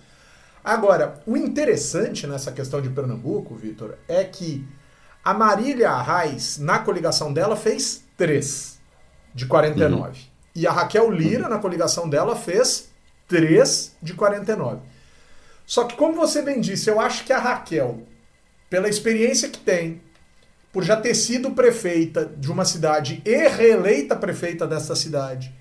Agora, o interessante nessa questão de Pernambuco, Vitor, é que a Marília Arraes, na coligação dela, fez 3 de 49. Uhum. E a Raquel Lira, uhum. na coligação dela, fez 3 de 49. Só que, como você bem disse, eu acho que a Raquel pela experiência que tem, por já ter sido prefeita de uma cidade e reeleita prefeita dessa cidade,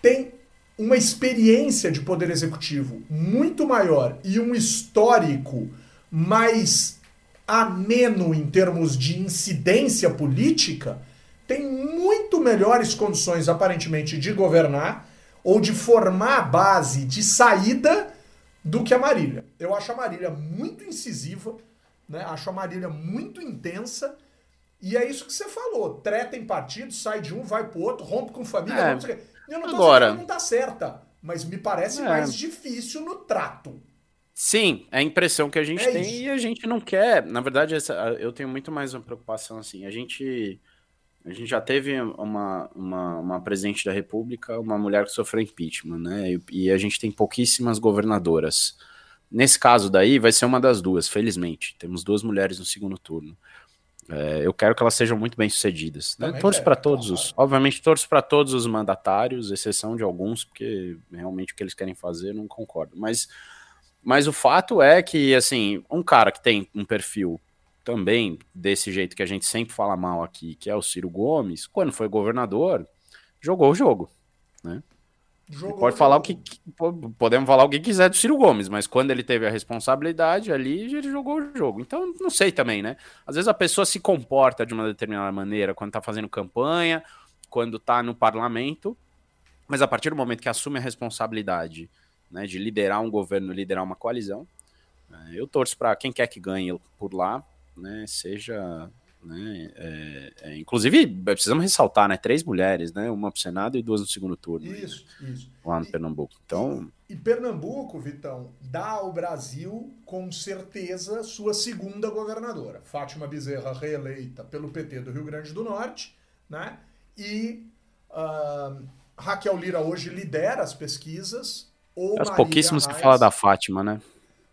tem uma experiência de poder executivo muito maior e um histórico mais ameno em termos de incidência política, tem muito melhores condições, aparentemente, de governar ou de formar a base de saída do que a Marília. Eu acho a Marília muito incisiva, né? Acho a Marília muito intensa. E é isso que você falou. Treta em partido, sai de um, vai pro outro, rompe com família. É. Não eu não tô Agora... dizendo que não tá certa, mas me parece é. mais difícil no trato. Sim, é a impressão que a gente é tem isso. e a gente não quer. Na verdade, essa, eu tenho muito mais uma preocupação assim. A gente, a gente já teve uma, uma, uma presidente da República, uma mulher que sofreu impeachment, né? E, e a gente tem pouquíssimas governadoras. Nesse caso daí, vai ser uma das duas, felizmente. Temos duas mulheres no segundo turno. É, eu quero que elas sejam muito bem sucedidas. Né? Torço para todos os, obviamente, torço para todos os mandatários, exceção de alguns, porque realmente o que eles querem fazer eu não concordo. Mas, mas o fato é que, assim, um cara que tem um perfil também desse jeito que a gente sempre fala mal aqui, que é o Ciro Gomes, quando foi governador, jogou o jogo, né? Jogou, pode falar o que podemos falar o que quiser do Ciro Gomes, mas quando ele teve a responsabilidade ali, ele jogou o jogo. Então, não sei também, né? Às vezes a pessoa se comporta de uma determinada maneira quando tá fazendo campanha, quando tá no parlamento, mas a partir do momento que assume a responsabilidade, né, de liderar um governo, liderar uma coalizão, É, eu torço para quem quer que ganhe por lá, né? Seja né? É, é, inclusive, precisamos ressaltar, né? Três mulheres, né? Uma pro Senado e duas no segundo turno. Isso, né? isso. Lá no e, Pernambuco. Então. E, e, Pernambuco, Vitão, dá ao Brasil, com certeza, sua segunda governadora. Fátima Bezerra, reeleita pelo PT do Rio Grande do Norte, né? E uh, Raquel Lira hoje lidera as pesquisas. Ou As pouquíssimos que fala da Fátima, né?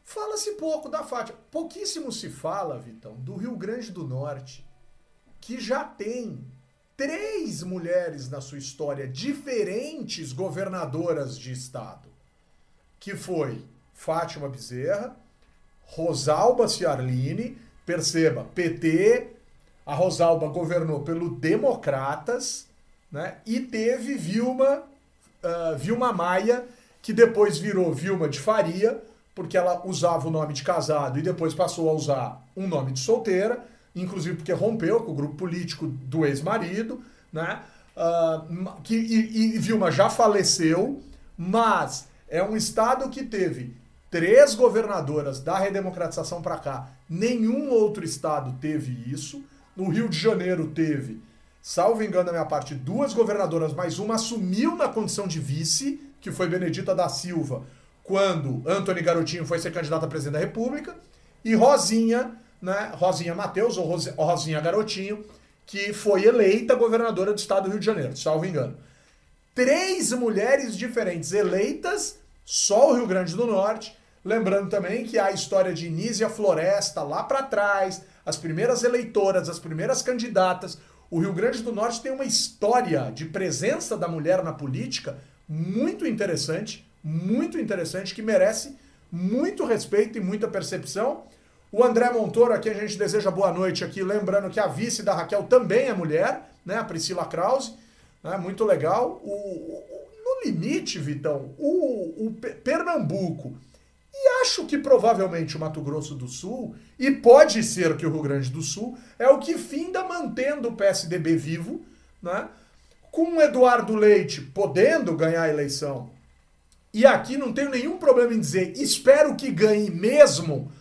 Fala-se pouco da Fátima. Pouquíssimo se fala, Vitão, do Rio Grande do Norte, que já tem três mulheres na sua história diferentes governadoras de estado. Que foi Fátima Bezerra, Rosalba Ciarline, perceba, PT, a Rosalba governou pelo Democratas, né? E teve Vilma, uh, Vilma Maia, que depois virou Vilma de Faria, porque ela usava o nome de casado e depois passou a usar um nome de solteira, inclusive porque rompeu com o grupo político do ex-marido, né? Uh, que, e, e Vilma já faleceu, mas é um estado que teve três governadoras da redemocratização para cá. Nenhum outro estado teve isso. No Rio de Janeiro teve, salvo engano da minha parte, duas governadoras, mas uma assumiu na condição de vice, que foi Benedita da Silva, quando Antony Garotinho foi ser candidato a presidente da República, e Rosinha, né, Rosinha Matheus, ou Rosinha Garotinho, que foi eleita governadora do estado do Rio de Janeiro, salvo engano. Três mulheres diferentes eleitas, só o Rio Grande do Norte. Lembrando também que a história de Nízia Floresta lá para trás, as primeiras eleitoras, as primeiras candidatas. O Rio Grande do Norte tem uma história de presença da mulher na política muito interessante, muito interessante, que merece muito respeito e muita percepção. O André Montoro, aqui a gente deseja boa noite aqui, lembrando que a vice da Raquel também é mulher, né? A Priscila Krause, né? Muito legal. O, o, no limite, Vitão, o, o Pernambuco e acho que provavelmente o Mato Grosso do Sul, e pode ser que o Rio Grande do Sul, é o que finda mantendo o PSDB vivo, né? Com o Eduardo Leite podendo ganhar a eleição e aqui não tenho nenhum problema em dizer, espero que ganhe mesmo,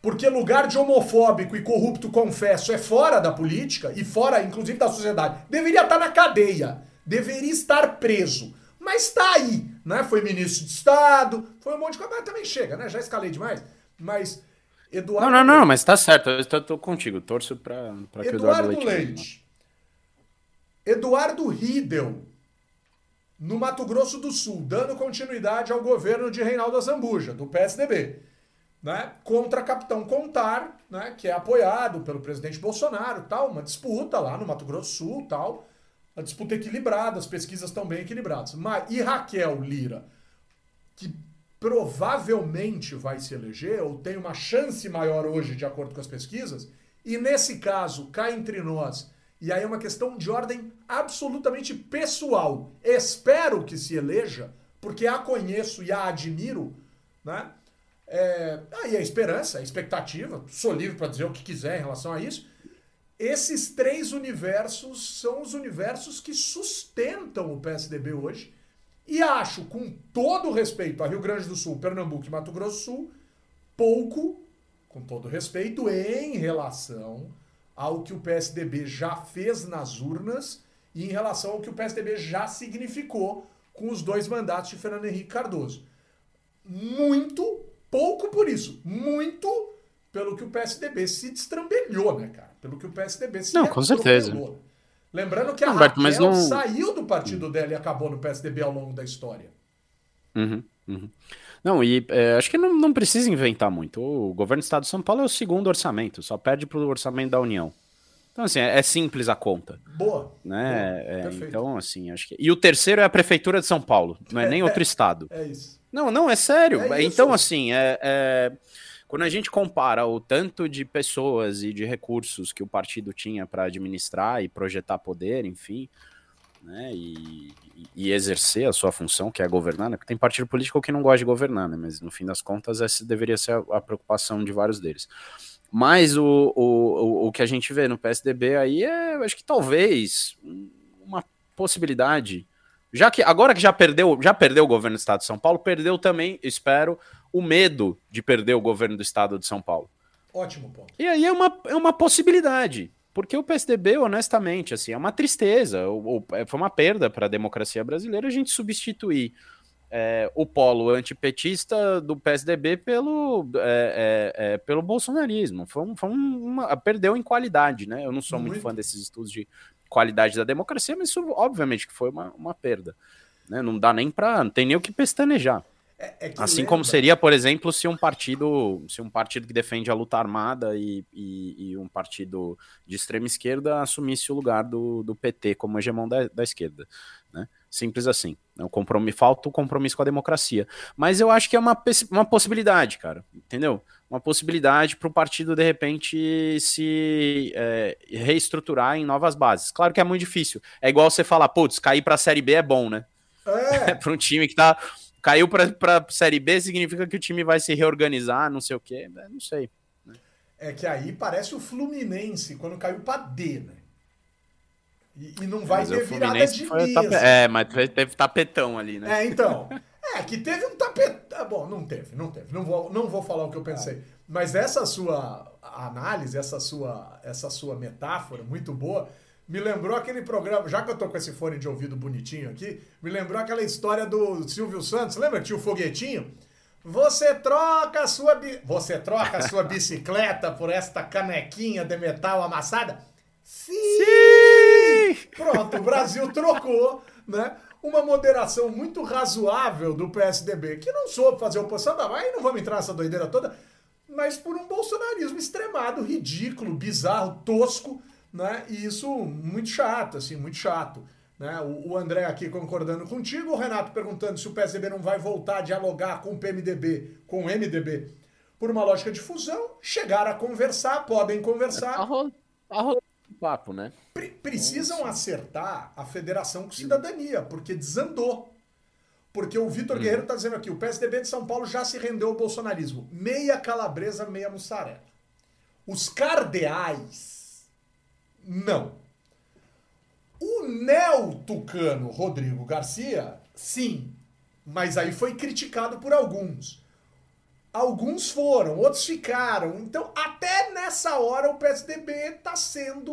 porque lugar de homofóbico e corrupto, confesso, é fora da política e fora, inclusive, da sociedade. Deveria estar na cadeia, deveria estar preso. Mas está aí, né? Foi ministro de Estado, foi um monte de coisa, mas também chega, né? Já escalei demais. Mas Eduardo. Não, não, não, mas tá certo, eu estou, estou contigo, torço para que Eduardo, Eduardo Leite. Leite. Eduardo Riedel no Mato Grosso do Sul, dando continuidade ao governo de Reinaldo Azambuja, do PSDB, né? contra Capitão Contar, né? que é apoiado pelo presidente Bolsonaro, tal, uma disputa lá no Mato Grosso do Sul, tal, a disputa equilibrada, as pesquisas estão bem equilibradas. Mas, e Raquel Lira, que provavelmente vai se eleger, ou tem uma chance maior hoje, de acordo com as pesquisas, e nesse caso, cá entre nós, e aí é uma questão de ordem absolutamente pessoal. Espero que se eleja, porque a conheço e a admiro, né? É, aí a esperança, a expectativa, sou livre para dizer o que quiser em relação a isso. Esses três universos são os universos que sustentam o PSDB hoje. E acho, com todo respeito a Rio Grande do Sul, Pernambuco e Mato Grosso do Sul, pouco, com todo respeito, em relação ao que o PSDB já fez nas urnas e em relação ao que o PSDB já significou com os dois mandatos de Fernando Henrique Cardoso. Muito, pouco por isso, muito pelo que o PSDB se destrambelhou, né, cara? Pelo que o PSDB se Não, com certeza. Lembrando que a não, Raquel mas não... saiu do partido dela e acabou no PSDB ao longo da história. Uhum, uhum. Não, e é, acho que não, não precisa inventar muito. O governo do estado de São Paulo é o segundo orçamento, só perde para o orçamento da União. Então, assim, é, é simples a conta. Boa. Né? Boa, é, então, assim, acho que. E o terceiro é a Prefeitura de São Paulo, não é, nem outro estado. É isso. Não, não, é sério. É então, assim, é, é, quando a gente compara o tanto de pessoas e de recursos que o partido tinha para administrar e projetar poder, enfim, né, e, e, exercer a sua função, que é governar, né, porque tem partido político que não gosta de governar, né, mas no fim das contas essa deveria ser a, a preocupação de vários deles. Mas o, o, o que a gente vê no PSDB aí é, acho que talvez uma possibilidade, já que agora que já perdeu, já perdeu o governo do Estado de São Paulo, perdeu também, espero, o medo de perder o governo do estado de São Paulo. Ótimo ponto. E aí é uma, é uma possibilidade. Porque o PSDB, honestamente, assim, é uma tristeza, ou, ou é, foi uma perda para a democracia brasileira a gente substituir é, o polo antipetista do PSDB pelo, é, é, é, pelo bolsonarismo. Foi, um, foi uma, perdeu em qualidade, né? Eu não sou muito, muito fã desses estudos de qualidade da democracia, mas isso obviamente que foi uma, uma perda. Né? Não dá nem para, não tem nem o que pestanejar. É, é assim lembra... como seria, por exemplo, se um partido, se um partido que defende a luta armada e, e, e um partido de extrema esquerda assumisse o lugar do, do PT como hegemão da, da esquerda? Simples assim. Não compromisso, falta o compromisso com a democracia. Mas eu acho que é uma, uma possibilidade, cara. Entendeu? Uma possibilidade para o partido, de repente, se é, reestruturar em novas bases. Claro que é muito difícil. É igual você falar, putz, cair para a Série B é bom, né? É. para um time que tá Caiu para Série B significa que o time vai se reorganizar, não sei o quê, né? não sei. Né? É que aí parece o Fluminense quando caiu para D, né? E, e não vai mas ter virada de mesa. É, mas teve tapetão ali, né? É, então. É, que teve um tapetão. Ah, bom, não teve, não teve. Não vou, não vou falar o que eu pensei. Mas essa sua análise, essa sua, essa sua metáfora muito boa, me lembrou aquele programa, já que eu tô com esse fone de ouvido bonitinho aqui, me lembrou aquela história do Silvio Santos, lembra que tinha o foguetinho? Você troca a sua você troca a sua bicicleta por esta canequinha de metal amassada? Sim! Sim! Pronto, o Brasil trocou, né? Uma moderação muito razoável do PSDB, que não soube fazer oposição, mas não vamos entrar nessa doideira toda, mas por um bolsonarismo extremado, ridículo, bizarro, tosco, né? E isso muito chato, assim, muito chato. Né? O, o André aqui concordando contigo, o Renato perguntando se o PSDB não vai voltar a dialogar com o PMDB, com o MDB, por uma lógica de fusão, chegar a conversar, podem conversar. Tá rolando papo, né? Pre precisam acertar a federação com cidadania, porque desandou. Porque o Vitor hum. Guerreiro está dizendo aqui, o PSDB de São Paulo já se rendeu ao bolsonarismo. Meia calabresa, meia mussarela. Os cardeais não. O neo-tucano Rodrigo Garcia, sim, mas aí foi criticado por alguns. Alguns foram, outros ficaram. Então, até nessa hora, o PSDB está sendo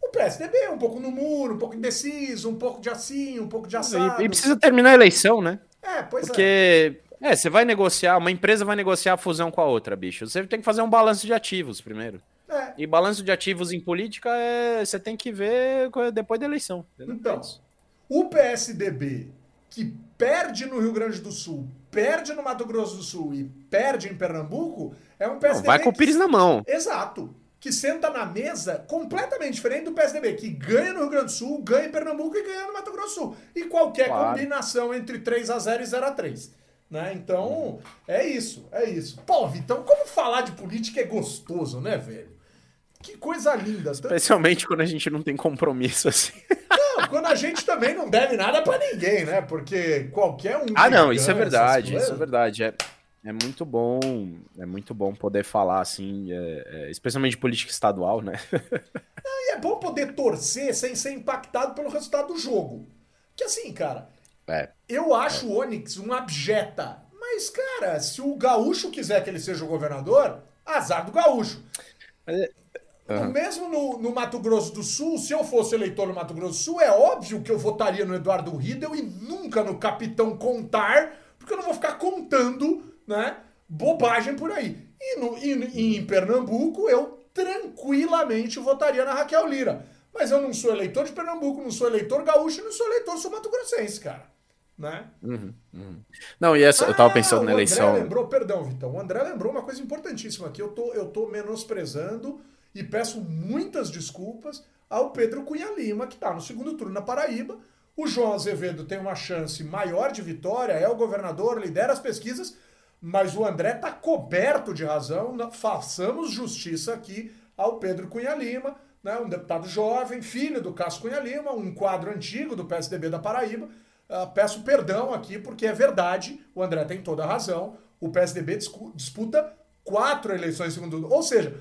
o PSDB, um pouco no muro, um pouco indeciso, um pouco de assim, um pouco de assado. E, e precisa terminar a eleição, né? É, pois Porque, é. É, você vai negociar, uma empresa vai negociar a fusão com a outra, bicho. Você tem que fazer um balanço de ativos primeiro. É. E balanço de ativos em política é você tem que ver depois da eleição. Então, o PSDB que perde no Rio Grande do Sul, perde no Mato Grosso do Sul e perde em Pernambuco, é um PSDB. Não, vai com o Pires que... na mão. Exato. Que senta na mesa completamente diferente do PSDB, que ganha no Rio Grande do Sul, ganha em Pernambuco e ganha no Mato Grosso do Sul. E qualquer claro. combinação entre 3 a 0 e 0 a 3 né? Então, é isso, é isso. Pô, Vitão, como falar de política é gostoso, né, velho? Que coisa linda. Especialmente quando a gente não tem compromisso assim. Não, quando a gente também não deve nada para ninguém, né? Porque qualquer um. Ah, não, isso é verdade, isso é verdade. É, é muito bom, é muito bom poder falar assim, é, é, especialmente de política estadual, né? Não, e é bom poder torcer sem ser impactado pelo resultado do jogo. Que assim, cara, é, eu acho o Onyx um abjeta. Mas, cara, se o Gaúcho quiser que ele seja o governador, azar do Gaúcho. Uhum. Mesmo no, no, Mato Grosso do Sul, se eu fosse eleitor no Mato Grosso do Sul, é óbvio que eu votaria no Eduardo Riedel e nunca no Capitão Contar, porque eu não vou ficar contando né, bobagem por aí. E, no, e, em Pernambuco, eu tranquilamente votaria na Raquel Lira. Mas eu não sou eleitor de Pernambuco, não sou eleitor gaúcho, não sou eleitor sou Mato Grossense, cara. Né? Uhum, uhum. Não, e essa, ah, eu tava ah, pensando na eleição. O André lembrou, perdão, Vitão. O André lembrou uma coisa importantíssima aqui. Eu tô, eu tô menosprezando e peço muitas desculpas ao Pedro Cunha Lima, que está no segundo turno na Paraíba. O João Azevedo tem uma chance maior de vitória, é o governador, lidera as pesquisas, mas o André está coberto de razão. Façamos justiça aqui ao Pedro Cunha Lima, né, um deputado jovem, filho do Cássio Cunha Lima, um quadro antigo do PSDB da Paraíba. Uh, peço perdão aqui, porque é verdade, o André tem toda a razão. O PSDB disputa quatro eleições segundo. Ou seja,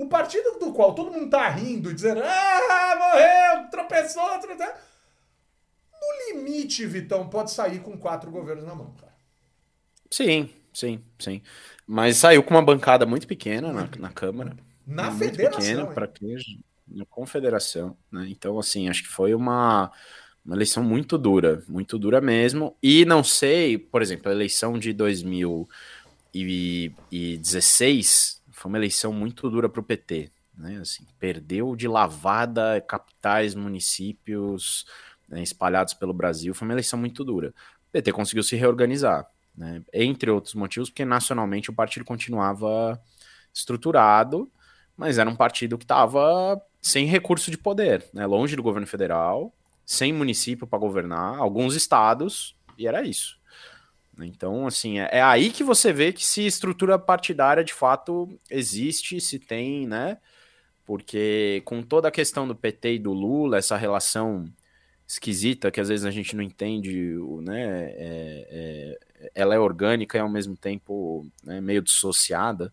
o partido do qual todo mundo tá rindo, dizendo, ah, morreu, tropeçou, tropeçou. No limite, Vitão, pode sair com quatro governos na mão, cara. Sim, sim, sim. Mas saiu com uma bancada muito pequena na, na Câmara. Na federação. Para quem na confederação, né? Então, assim, acho que foi uma, uma eleição muito dura, muito dura mesmo. E não sei, por exemplo, a eleição de 2016 foi uma eleição muito dura para o PT, né? Assim, perdeu de lavada capitais, municípios né, espalhados pelo Brasil. Foi uma eleição muito dura. O PT conseguiu se reorganizar, né? Entre outros motivos, porque nacionalmente o partido continuava estruturado, mas era um partido que estava sem recurso de poder, né? longe do governo federal, sem município para governar, alguns estados, e era isso. Então, assim, é, é, aí que você vê que se estrutura partidária de fato existe, se tem, né? Porque com toda a questão do PT e do Lula, essa relação esquisita que às vezes a gente não entende, né? É, é, ela é orgânica e ao mesmo tempo né, meio dissociada.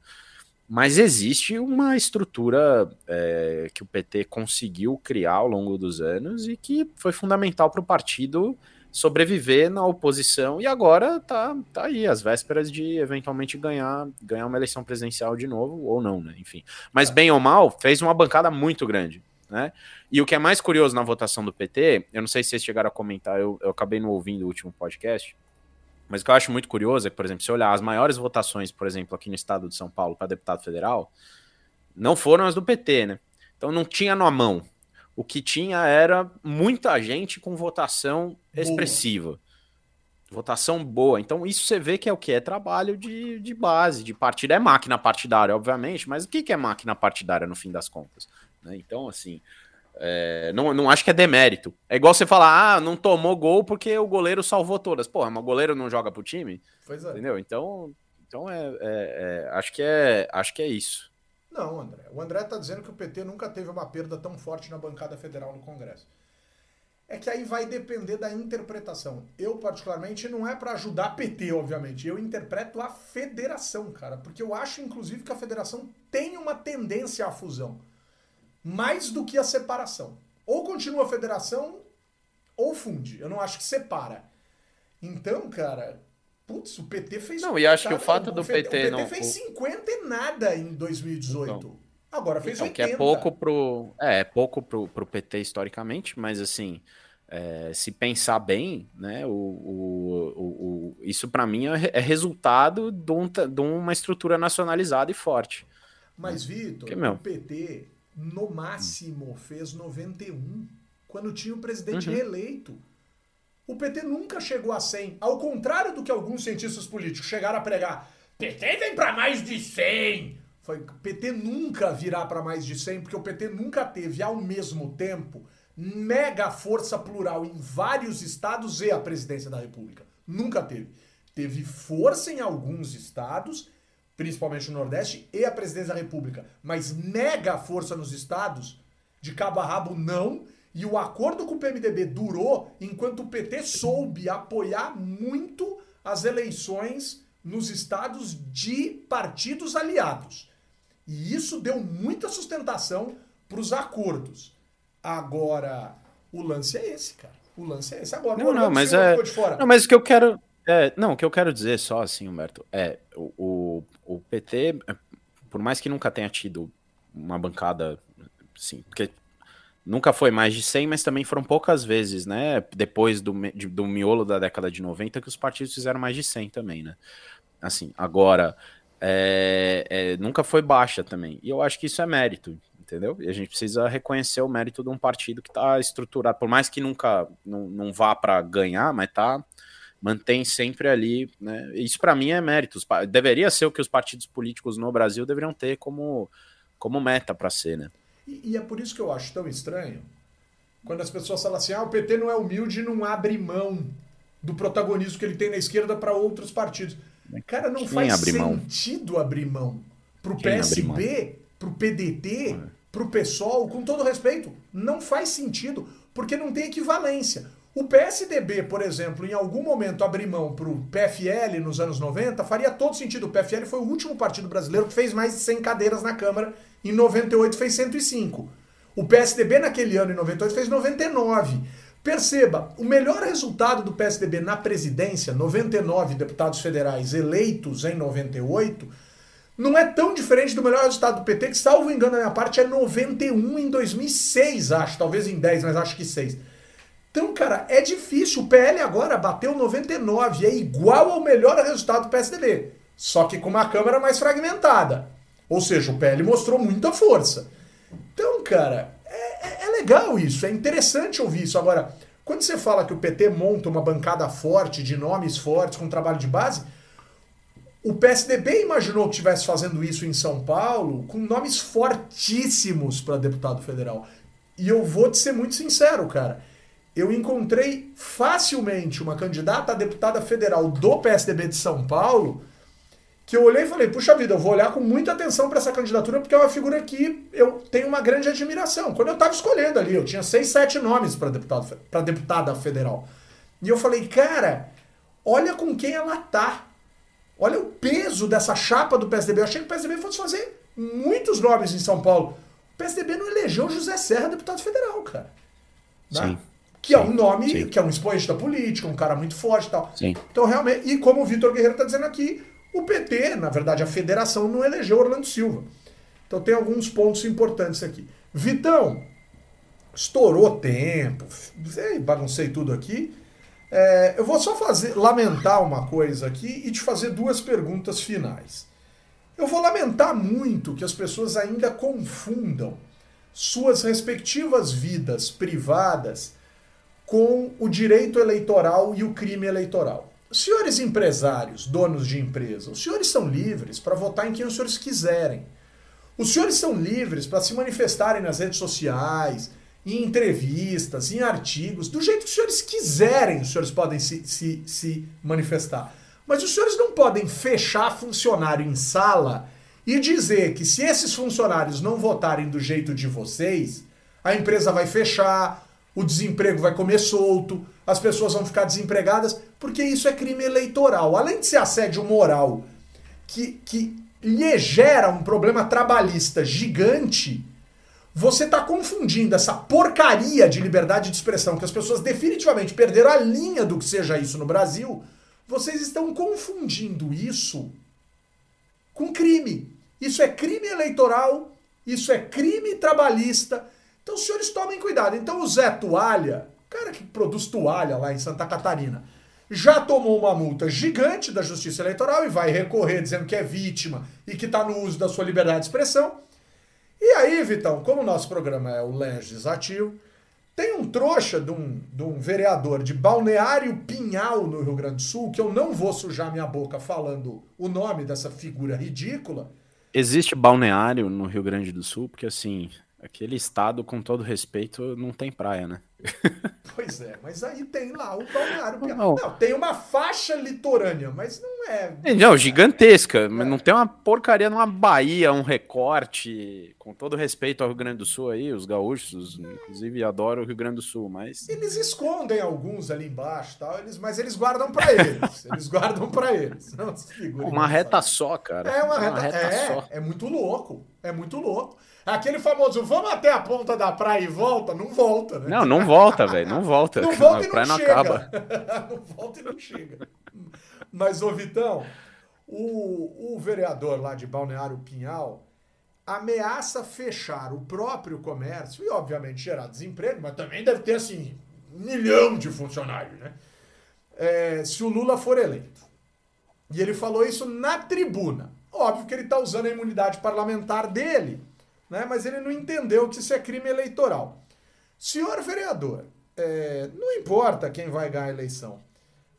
Mas existe uma estrutura é, que o PT conseguiu criar ao longo dos anos e que foi fundamental para o partido sobreviver na oposição e agora tá, tá aí, às vésperas de eventualmente ganhar, ganhar uma eleição presidencial de novo, ou não, né? Enfim. Mas bem ou mal, fez uma bancada muito grande. Né? E o que é mais curioso na votação do PT, eu não sei se vocês chegaram a comentar, eu, eu acabei não ouvindo o último podcast, mas o que eu acho muito curioso é que, por exemplo, se olhar as maiores votações, por exemplo, aqui no estado de São Paulo para deputado federal, não foram as do PT, né? Então não tinha na mão. O que tinha era muita gente com votação expressiva. Boa. Votação boa. Então, isso você vê que é o que? É trabalho de, de base, de partido. É máquina partidária, obviamente, mas o que, que é máquina partidária no fim das contas? Né? Então, assim, é, não, não acho que é demérito. É igual você falar, ah, não tomou gol porque o goleiro salvou todas. Porra, mas o goleiro não joga pro time? Pois é. Entendeu? Então, então é, é, é, acho, que é, acho que é isso. Não, André. O André tá dizendo que o PT nunca teve uma perda tão forte na bancada federal no Congresso. É que aí vai depender da interpretação. Eu, particularmente, não é para ajudar PT, obviamente. Eu interpreto a federação, cara. Porque eu acho, inclusive, que a federação tem uma tendência à fusão mais do que a separação. Ou continua a federação, ou funde. Eu não acho que separa. Então, cara, putz, o PT fez. Não, e acho que o fato do PT. O PT não, fez 50 e nada em 2018. Então, Agora fez então, 80. Que é pouco pro. É, é pouco pro, pro PT historicamente, mas assim. É, se pensar bem, né, o, o, o, o isso para mim é, é resultado de, um, de, uma estrutura nacionalizada e forte. Mas, Vitor, o PT no máximo fez 91, quando tinha o presidente uhum. reeleito. O PT nunca chegou a 100, ao contrário do que alguns cientistas políticos chegaram a pregar. PT vem para mais de 100. Foi PT nunca virá para mais de 100, porque o PT nunca teve ao mesmo tempo mega força plural em vários estados e a presidência da República. Nunca teve. Teve força em alguns estados principalmente no Nordeste, e a presidência da República, mas nega a força nos estados, de cabo a rabo não, e o acordo com o PMDB durou enquanto o PT soube apoiar muito as eleições nos estados de partidos aliados. E isso deu muita sustentação para os acordos. Agora, o lance é esse, cara. O lance é esse. Agora, não, não, mas é... Não, mas o que eu quero... É, não, o que eu quero dizer só, assim, Humberto, é o, o, o, PT, por mais que nunca tenha tido uma bancada, assim, porque nunca foi mais de 100, mas também foram poucas vezes, né, depois do, de, do miolo da década de 90, que os partidos fizeram mais de 100 também, né. Assim, agora, é, é, nunca foi baixa também, e eu acho que isso é mérito, entendeu? E a gente precisa reconhecer o mérito de um partido que está estruturado, por mais que nunca não, não vá para ganhar, mas está mantém sempre ali, né? Isso para mim é mérito. Deveria ser o que os partidos políticos no Brasil deveriam ter como, como meta para ser, né? E, e, é por isso que eu acho tão estranho quando as pessoas falam assim: ah, o PT não é humilde e não abre mão do protagonismo que ele tem na esquerda para outros partidos. Cara, não Quem faz sentido mão? abrir mão. Pro Quem PSB, pro PDT, é. pro PSOL, com todo respeito, não faz sentido, porque não tem equivalência. O PSDB, por exemplo, em algum momento abrir mão para o PFL nos anos 90, faria todo sentido. O PFL foi o último partido brasileiro que fez mais de 100 cadeiras na Câmara. Em 98 fez 105. O PSDB naquele ano, em 98, fez 99. Perceba, o melhor resultado do PSDB na presidência, 99 deputados federais eleitos em 98, não é tão diferente do melhor resultado do PT, que, salvo engano da minha parte, é 91 em 2006, acho. Talvez em 10, mas acho que 6. Então, cara, é difícil. O PL agora bateu 99, é igual ao melhor resultado do PSDB, só que com uma Câmara mais fragmentada. Ou seja, o PL mostrou muita força. Então, cara, é, é, é legal isso, é interessante ouvir isso. Agora, quando você fala que o PT monta uma bancada forte, de nomes fortes, com trabalho de base, o PSDB imaginou que estivesse fazendo isso em São Paulo com nomes fortíssimos para deputado federal. E eu vou te ser muito sincero, cara eu encontrei facilmente uma candidata a deputada federal do PSDB de São Paulo que eu olhei e falei, puxa vida, eu vou olhar com muita atenção para essa candidatura porque é uma figura que eu tenho uma grande admiração. Quando eu estava escolhendo ali, eu tinha seis, sete nomes para deputado, para deputada federal. E eu falei, cara, olha com quem ela tá. Olha o peso dessa chapa do PSDB. Eu achei que o PSDB fosse fazer muitos nomes em São Paulo. O PSDB não elegeu José Serra deputado federal, cara. Né? Sim que é um nome, sim. que é um expoente da política, um cara muito forte e tal. Sim. Então, realmente, e como o Vitor Guerreiro está dizendo aqui, o PT, na verdade, a federação não elegeu Orlando Silva. Então tem alguns pontos importantes aqui. Vitão, estourou tempo, baguncei tudo aqui. É, eu vou só fazer, lamentar uma coisa aqui e te fazer duas perguntas finais. Eu vou lamentar muito que as pessoas ainda confundam suas respectivas vidas privadas com o direito eleitoral e o crime eleitoral. Senhores empresários, donos de empresa, os senhores são livres para votar em quem os senhores quiserem. Os senhores são livres para se manifestarem nas redes sociais, em entrevistas, em artigos, do jeito que os senhores quiserem, os senhores podem se, se, se manifestar. Mas os senhores não podem fechar funcionário em sala e dizer que se esses funcionários não votarem do jeito de vocês, a empresa vai fechar, o desemprego vai comer solto, as pessoas vão ficar desempregadas, porque isso é crime eleitoral. Além de ser assédio moral que, que lhe gera um problema trabalhista gigante, você está confundindo essa porcaria de liberdade de expressão, que as pessoas definitivamente perderam a linha do que seja isso no Brasil. Vocês estão confundindo isso com crime. Isso é crime eleitoral, isso é crime trabalhista, então os senhores tomem cuidado. Então o Zé Toalha, cara que produz toalha lá em Santa Catarina, já tomou uma multa gigante da Justiça Eleitoral e vai recorrer dizendo que é vítima e que está no uso da sua liberdade de expressão. E aí, Vitão, como o nosso programa é o legislativo, tem um trouxa de um, de um vereador de Balneário Pinhal, no Rio Grande do Sul, que eu não vou sujar minha boca falando o nome dessa figura ridícula. Existe balneário no Rio Grande do Sul, porque assim, Aquele estado, com todo respeito, não tem praia, né? Pois é, mas aí tem lá o balneário. Não, não tem uma faixa litorânea, mas não é. Não, gigantesca. É. Mas não tem uma porcaria numa Bahia, um recorte. Com todo respeito ao Rio Grande do Sul aí, os gaúchos, inclusive, adoram o Rio Grande do Sul, mas. Eles escondem alguns ali embaixo tal, eles, mas eles guardam para eles. eles guardam para eles. Não, uma reta só, cara. É uma reta, uma reta é, só. É muito louco. É muito louco. Aquele famoso, vamos até a ponta da praia e volta? Não volta, né? Não, não volta, velho. Não volta. Não volta a praia não, chega. acaba. não volta e não chega. Mas, ô Vitão, o, o vereador lá de Balneário Pinhal ameaça fechar o próprio comércio e, obviamente, gerar desemprego, mas também deve ter, assim, um milhão de funcionários, né? É, se o Lula for eleito. E ele falou isso na tribuna. Óbvio que ele está usando a imunidade parlamentar dele né? mas ele não entendeu que isso é crime eleitoral. Senhor vereador, é, não importa quem vai ganhar a eleição,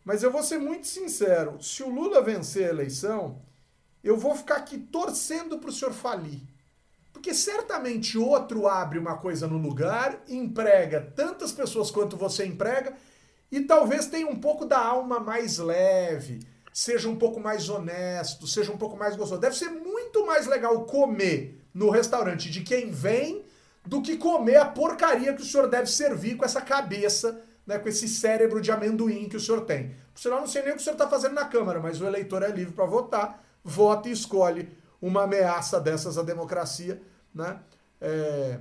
mas eu vou ser muito sincero: se o Lula vencer a eleição, eu vou ficar aqui torcendo para o senhor falir. Porque certamente outro abre uma coisa no lugar, emprega tantas pessoas quanto você emprega, e talvez tenha um pouco da alma mais leve, seja um pouco mais honesto, seja um pouco mais gostoso. Deve ser muito mais legal comer no restaurante de quem vem do que comer a porcaria que o senhor deve servir com essa cabeça, né, com esse cérebro de amendoim que o senhor tem. Por sinal, não sei nem o que o senhor está fazendo na Câmara, mas o eleitor é livre para votar, vota e escolhe uma ameaça dessas à democracia. Né? É...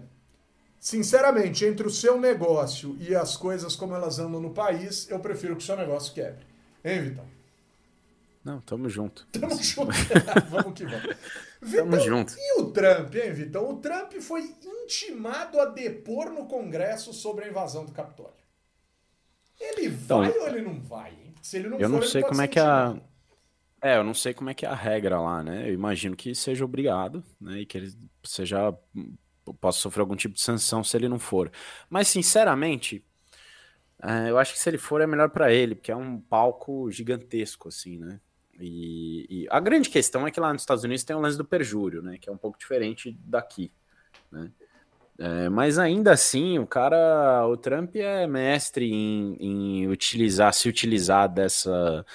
sinceramente, entre o seu negócio e as coisas como elas andam no país, eu prefiro que o seu negócio quebre. Hein, Vitão? Não, tamo junto. Tamo junto. vamos que vamos. Vitão, tamo junto. E o Trump, hein, Vitão? O Trump foi intimado a depor no Congresso sobre a invasão do Capitólio. Ele então, vai ou ele não vai? Hein? Se ele não eu for, não sei como é que a é, eu não sei como é que é a regra lá, né? Eu imagino que seja obrigado, né? E que ele seja possa sofrer algum tipo de sanção se ele não for. Mas sinceramente, é, eu acho que se ele for é melhor para ele, porque é um palco gigantesco, assim, né? E, e, a grande questão é que lá nos Estados Unidos tem o lance do perjúrio, né? Que é um pouco diferente daqui, né? É, mas ainda assim, o cara, o Trump é mestre em, em, utilizar, se utilizar dessa.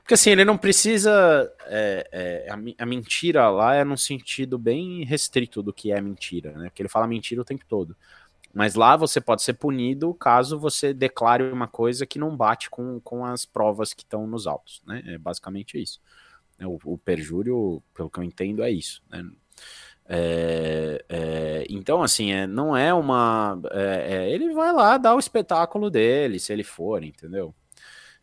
Porque assim, ele não precisa. É, é, a, a, mentira lá é num sentido bem restrito do que é mentira, né? Porque ele fala mentira o tempo todo. Mas lá você pode ser punido caso você declare uma coisa que não bate com, com as provas que estão nos autos, né? É basicamente isso. O, o perjúrio, pelo que eu entendo, é isso, né? É, é, então, assim, é, não é uma. É, é, ele vai lá dar o espetáculo dele, se ele for, entendeu?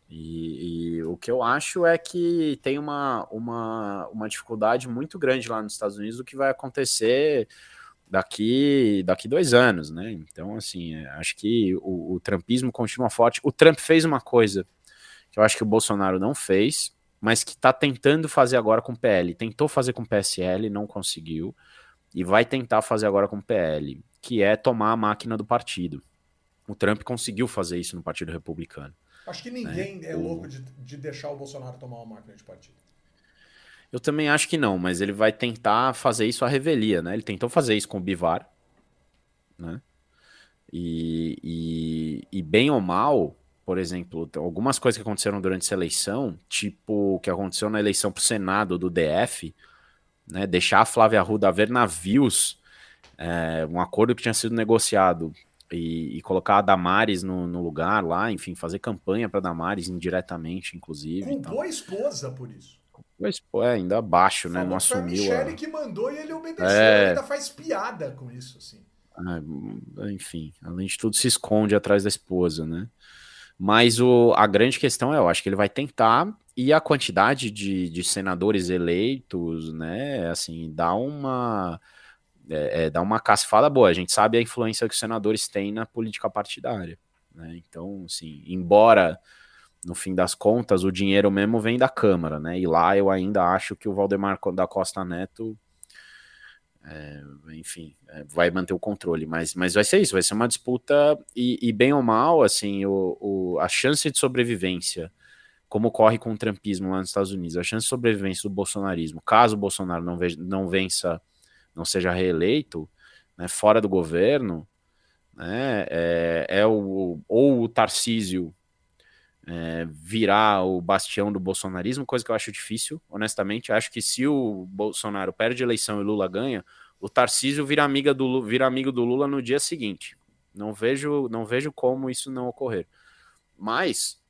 E, e, o que eu acho é que tem uma, uma, uma dificuldade muito grande lá nos Estados Unidos do que vai acontecer daqui daqui dois anos, né? Então, assim, acho que o, o trumpismo continua forte. O Trump fez uma coisa que eu acho que o Bolsonaro não fez, mas que está tentando fazer agora com o PL. Tentou fazer com o PSL, não conseguiu e vai tentar fazer agora com o PL, que é tomar a máquina do partido. O Trump conseguiu fazer isso no Partido Republicano. Acho que ninguém né? é louco de, de deixar o Bolsonaro tomar uma máquina de partido. Eu também acho que não, mas ele vai tentar fazer isso à revelia, né? Ele tentou fazer isso com o Bivar, né? E, e, e, bem ou mal, por exemplo, algumas coisas que aconteceram durante essa eleição, tipo o que aconteceu na eleição para o Senado do DF, né, deixar a Flávia Arruda ver navios, é, um acordo que tinha sido negociado e, e colocar a Damares no, no, lugar lá, enfim, fazer campanha para Damares indiretamente, inclusive. Culpou a esposa por isso. Mas, pô, é, ainda abaixo, né? Não assumiu. Foi a Michelle a... que mandou e ele obedeceu. É... Ele ainda faz piada com isso, assim. É, enfim, além de tudo, se esconde atrás da esposa, né? Mas o, a grande questão é, eu acho que ele vai tentar e a quantidade de, de senadores eleitos, né, assim, dá uma é, é, dá uma casfada boa. A gente sabe a influência que os senadores têm na política partidária, né? Então, assim, embora no fim das contas o dinheiro mesmo vem da Câmara, né? E lá eu ainda acho que o Valdemar da Costa Neto é, enfim, é, vai manter o controle, mas, mas vai ser isso, vai ser uma disputa e, e bem ou mal, assim, o, o, a chance de sobrevivência como ocorre com o trumpismo lá nos Estados Unidos, a chance de sobrevivência do bolsonarismo, caso o Bolsonaro não, ve não vença, não seja reeleito, né, fora do governo, né, é, é o, ou o Tarcísio é, virar o bastião do bolsonarismo, coisa que eu acho difícil, honestamente. Acho que se o Bolsonaro perde a eleição e Lula ganha, o Tarcísio vira, amiga do, vira amigo do Lula no dia seguinte. Não vejo, não vejo como isso não ocorrer. Mas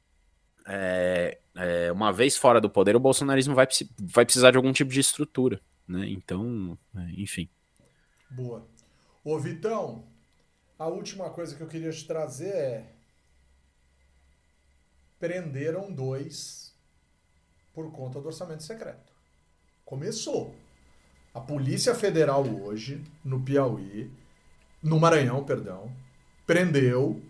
é, é, uma vez fora do poder, o bolsonarismo vai, vai precisar de algum tipo de estrutura, né? Então, é, enfim. Boa. Ô Vitão, a última coisa que eu queria te trazer é prenderam dois por conta do orçamento secreto. Começou. A Polícia Federal hoje, no Piauí, no Maranhão, perdão, prendeu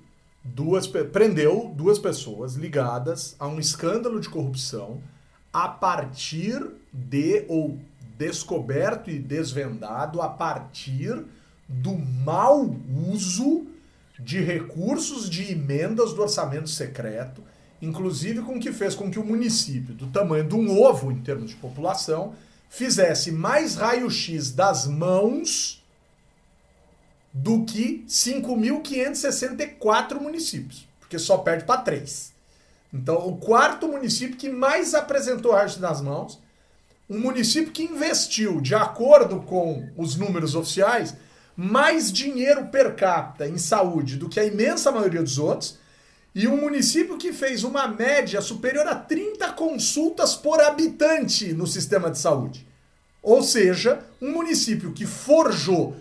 duas, prendeu duas pessoas ligadas a um escândalo de corrupção a partir de, ou descoberto e desvendado a partir do mau uso de recursos de emendas do orçamento secreto, inclusive com que fez com que o município, do tamanho de um ovo em termos de população, fizesse mais raio-x das mãos do que 5.564 municípios, porque só perde para três. Então, o quarto município que mais apresentou arte nas mãos, um município que investiu, de acordo com os números oficiais, mais dinheiro per capita em saúde do que a imensa maioria dos outros, e um município que fez uma média superior a 30 consultas por habitante no sistema de saúde. Ou seja, um município que forjou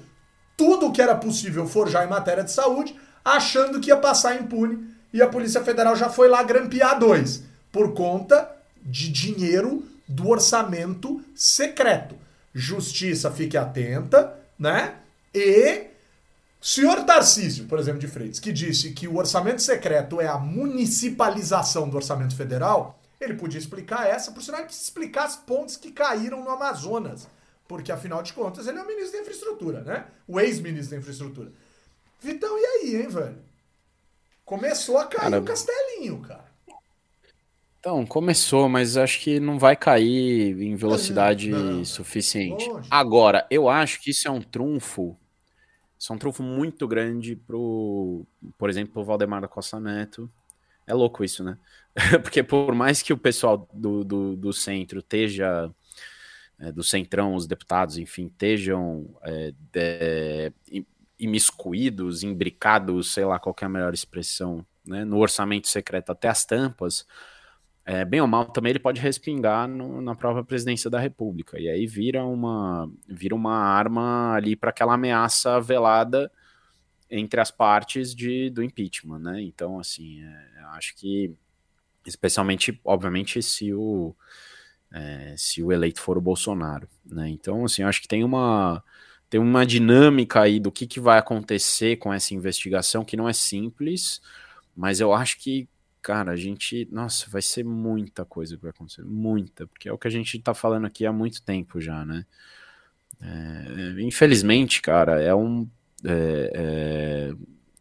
tudo que era possível forjar em matéria de saúde, achando que ia passar impune, e a Polícia Federal já foi lá grampear dois, por conta de dinheiro do orçamento secreto. Justiça, fique atenta, né? E senhor Tarcísio, por exemplo, de Freitas, que disse que o orçamento secreto é a municipalização do orçamento federal, ele podia explicar essa, por sinal, ele precisa explicar as pontes que caíram no Amazonas. Porque, afinal de contas, ele é o ministro da infraestrutura, né? O ex-ministro da infraestrutura. Vitão, e aí, hein, velho? Começou a cair cara, o castelinho, cara. Então, começou, mas acho que não vai cair em velocidade não, não. suficiente. Longe. Agora, eu acho que isso é um trunfo. Isso é um trunfo muito grande pro, por exemplo, pro Valdemar da Costa Neto. É louco isso, né? Porque por mais que o pessoal do, do, do centro esteja é, do centrão, os deputados, enfim, estejam é, de, imiscuídos, imbricados, sei lá qual é a melhor expressão, né, no orçamento secreto até as tampas, é, bem ou mal, também ele pode respingar no, na própria presidência da República. E aí vira uma, vira uma arma ali para aquela ameaça velada entre as partes de, do impeachment, né? Então, assim, é, acho que, especialmente, obviamente, se o, é, se o eleito for o Bolsonaro, né? Então, assim, acho que tem uma tem uma dinâmica aí do que, que vai acontecer com essa investigação que não é simples, mas eu acho que, cara, a gente, nossa, vai ser muita coisa que vai acontecer, muita, porque é o que a gente tá falando aqui há muito tempo já, né? É, infelizmente, cara, é um é,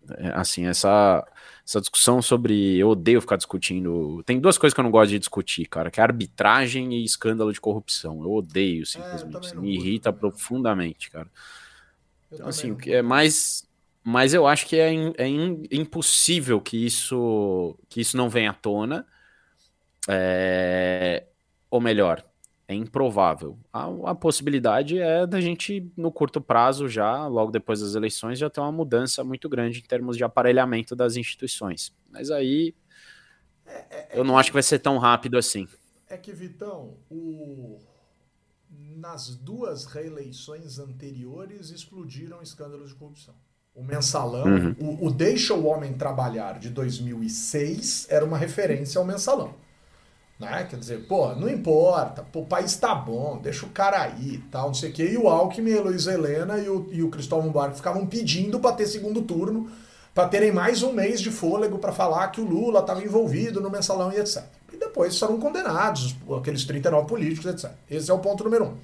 é, é assim, essa essa discussão sobre. Eu odeio ficar discutindo. Tem duas coisas que eu não gosto de discutir, cara, que é arbitragem e escândalo de corrupção. Eu odeio é, simplesmente. É, me irrita profundamente, cara. Eu então, assim, é mais. Mas eu acho que é, é impossível que isso, que isso não venha à tona. É, ou melhor, é improvável. A, a, possibilidade é da gente, no curto prazo, já, logo depois das eleições, já ter uma mudança muito grande em termos de aparelhamento das instituições. Mas aí é, é, é eu não acho que vai ser tão rápido assim. É que, Vitão, o... nas duas reeleições anteriores explodiram escândalos de corrupção. O mensalão, uhum. o, o Deixa o Homem Trabalhar de 2006 era uma referência ao mensalão. Né? Quer dizer, pô, não importa, pô, o país tá bom, deixa o cara aí tal, não sei o quê. E o Alckmin, a Heloísa Helena e o, e o Cristóvão Buarque ficavam pedindo para ter segundo turno, para terem mais um mês de fôlego para falar que o Lula estava envolvido no mensalão e etc. E depois foram condenados, aqueles 39 políticos, etc. Esse é o ponto número um.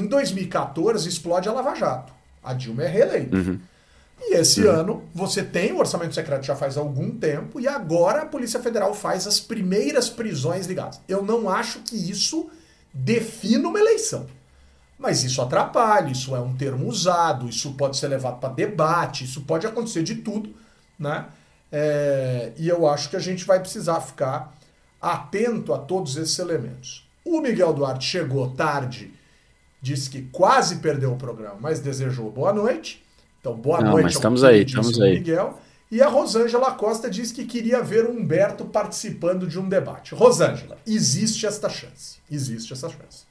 Em 2014, explode a Lava Jato. A Dilma é reeleita. Uhum. E esse ano você tem o orçamento secreto já faz algum tempo e agora a Polícia Federal faz as primeiras prisões ligadas. Eu não acho que isso defina uma eleição. Mas isso atrapalha, isso é um termo usado, isso pode ser levado para debate, isso pode acontecer de tudo, né? É, e eu acho que a gente vai precisar ficar atento a todos esses elementos. O Miguel Duarte chegou tarde, disse que quase perdeu o programa, mas desejou boa noite. Então, boa Não, noite mas estamos aí, estamos aí. Miguel. E a Rosângela Costa diz que queria ver o Humberto participando de um debate. Rosângela, existe esta chance. Existe essa chance.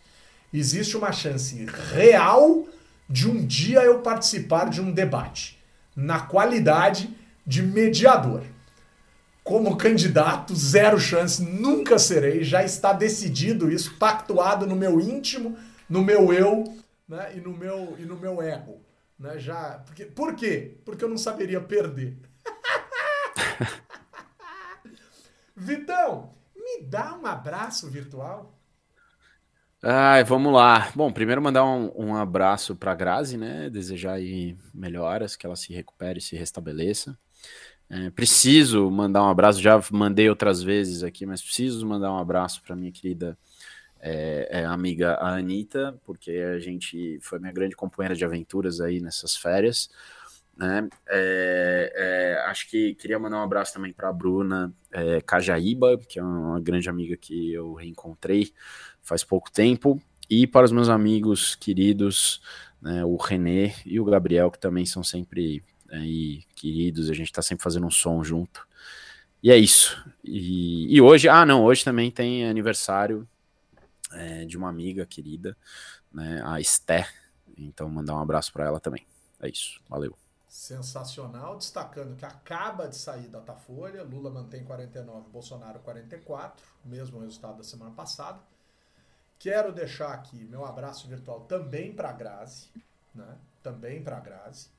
Existe uma chance real de um dia eu participar de um debate, na qualidade de mediador. Como candidato, zero chance, nunca serei, já está decidido isso, pactuado no meu íntimo, no meu eu né, e, no meu, e no meu ego. Né? Já, porque, por quê? Porque eu não saberia perder. Vitão, me dá um abraço virtual. Ai, vamos lá. Bom, primeiro mandar um, um abraço para Grazi, né? Desejar aí melhoras, que ela se recupere, se restabeleça. É, preciso mandar um abraço, já mandei outras vezes aqui, mas preciso mandar um abraço para minha querida é, é amiga a Anitta, porque a gente foi minha grande companheira de aventuras aí nessas férias. Né? É, é, acho que queria mandar um abraço também para a Bruna é, Cajaíba, que é uma grande amiga que eu reencontrei faz pouco tempo, e para os meus amigos queridos, né, o Renê e o Gabriel, que também são sempre aí queridos, a gente está sempre fazendo um som junto. E é isso. E, e hoje, ah, não, hoje também tem aniversário é, de uma amiga querida, né, a Esté. Então, mandar um abraço para ela também. É isso. Valeu. Sensacional, destacando que acaba de sair Datafolha, Lula mantém 49, Bolsonaro 44, mesmo resultado da semana passada. Quero deixar aqui meu abraço virtual também para Grazi, né? Também para Grazi.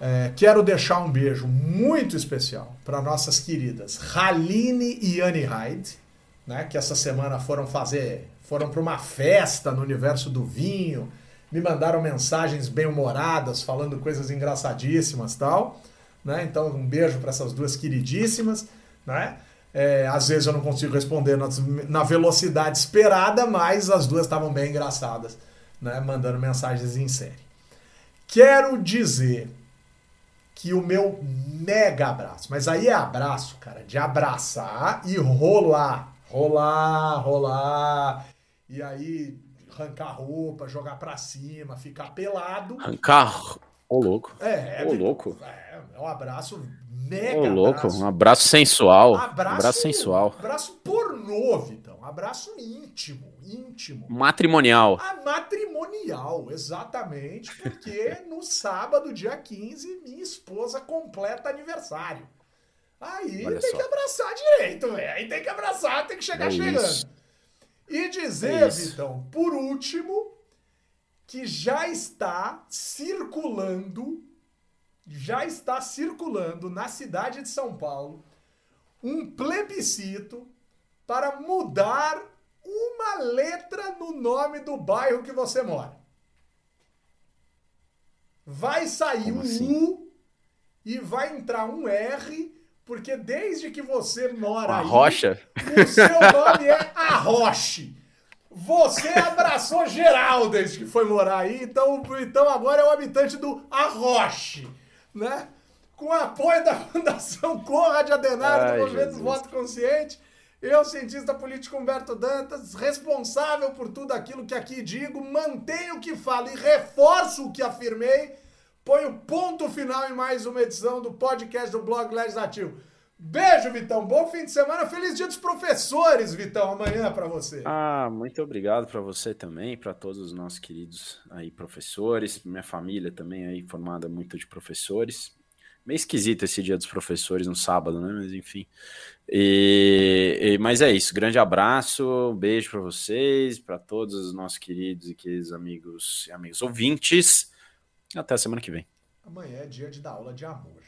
É, quero deixar um beijo muito especial para nossas queridas Haline e Anne Hyde, né? Que essa semana foram fazer, foram para uma festa no universo do vinho, me mandaram mensagens bem humoradas, falando coisas engraçadíssimas, tal, né? Então um beijo para essas duas queridíssimas, né? É, às vezes eu não consigo responder na, na velocidade esperada, mas as duas estavam bem engraçadas, né? Mandando mensagens em série. Quero dizer que o meu mega abraço, mas aí é abraço, cara, de abraçar e rolar, rolar, rolar, e aí arrancar roupa, jogar pra cima, ficar pelado. Arrancar. Ô, louco. É, Ô, louco. É, é um abraço mega. Ô, louco. Abraço. Um abraço sensual. Abraço, abraço sensual. Abraço pornô, Vitão. Abraço íntimo, íntimo. Matrimonial. A matrimonial, exatamente, porque no sábado, dia 15, minha esposa completa aniversário. Aí Olha tem só. que abraçar direito, velho. Aí tem que abraçar, tem que chegar É chegando. isso. E dizer, É. Vitão, por último, que já está circulando, já está circulando na cidade de São Paulo um plebiscito para mudar uma letra no nome do bairro que você mora. Vai sair Como um assim? U e vai entrar um R, porque desde que você mora Uma aí, rocha. o seu nome é Arroche. Você abraçou geral desde que foi morar aí, então, então agora é o habitante do Arroche, né? Com apoio da Fundação Conrad Adenauer Ai, do Movimento Jesus. Voto Consciente, eu, cientista político Humberto Dantas, responsável por tudo aquilo que aqui digo, mantenho o que falo e reforço o que afirmei, ponho ponto final em mais uma edição do podcast do Blog Legislativo. Beijo, Vitão. Bom fim de semana. Feliz dia dos professores, Vitão. Amanhã pra você. Ah, muito obrigado para você também, para todos os nossos queridos aí professores, minha família também aí formada muito de professores. Meio esquisito esse dia dos professores no sábado, né? Mas enfim. E, e- mas é isso. Grande abraço, um beijo para vocês, para todos os nossos queridos e queridos amigos e amigos ouvintes. Até a semana que vem. Amanhã é dia de dar aula de amor.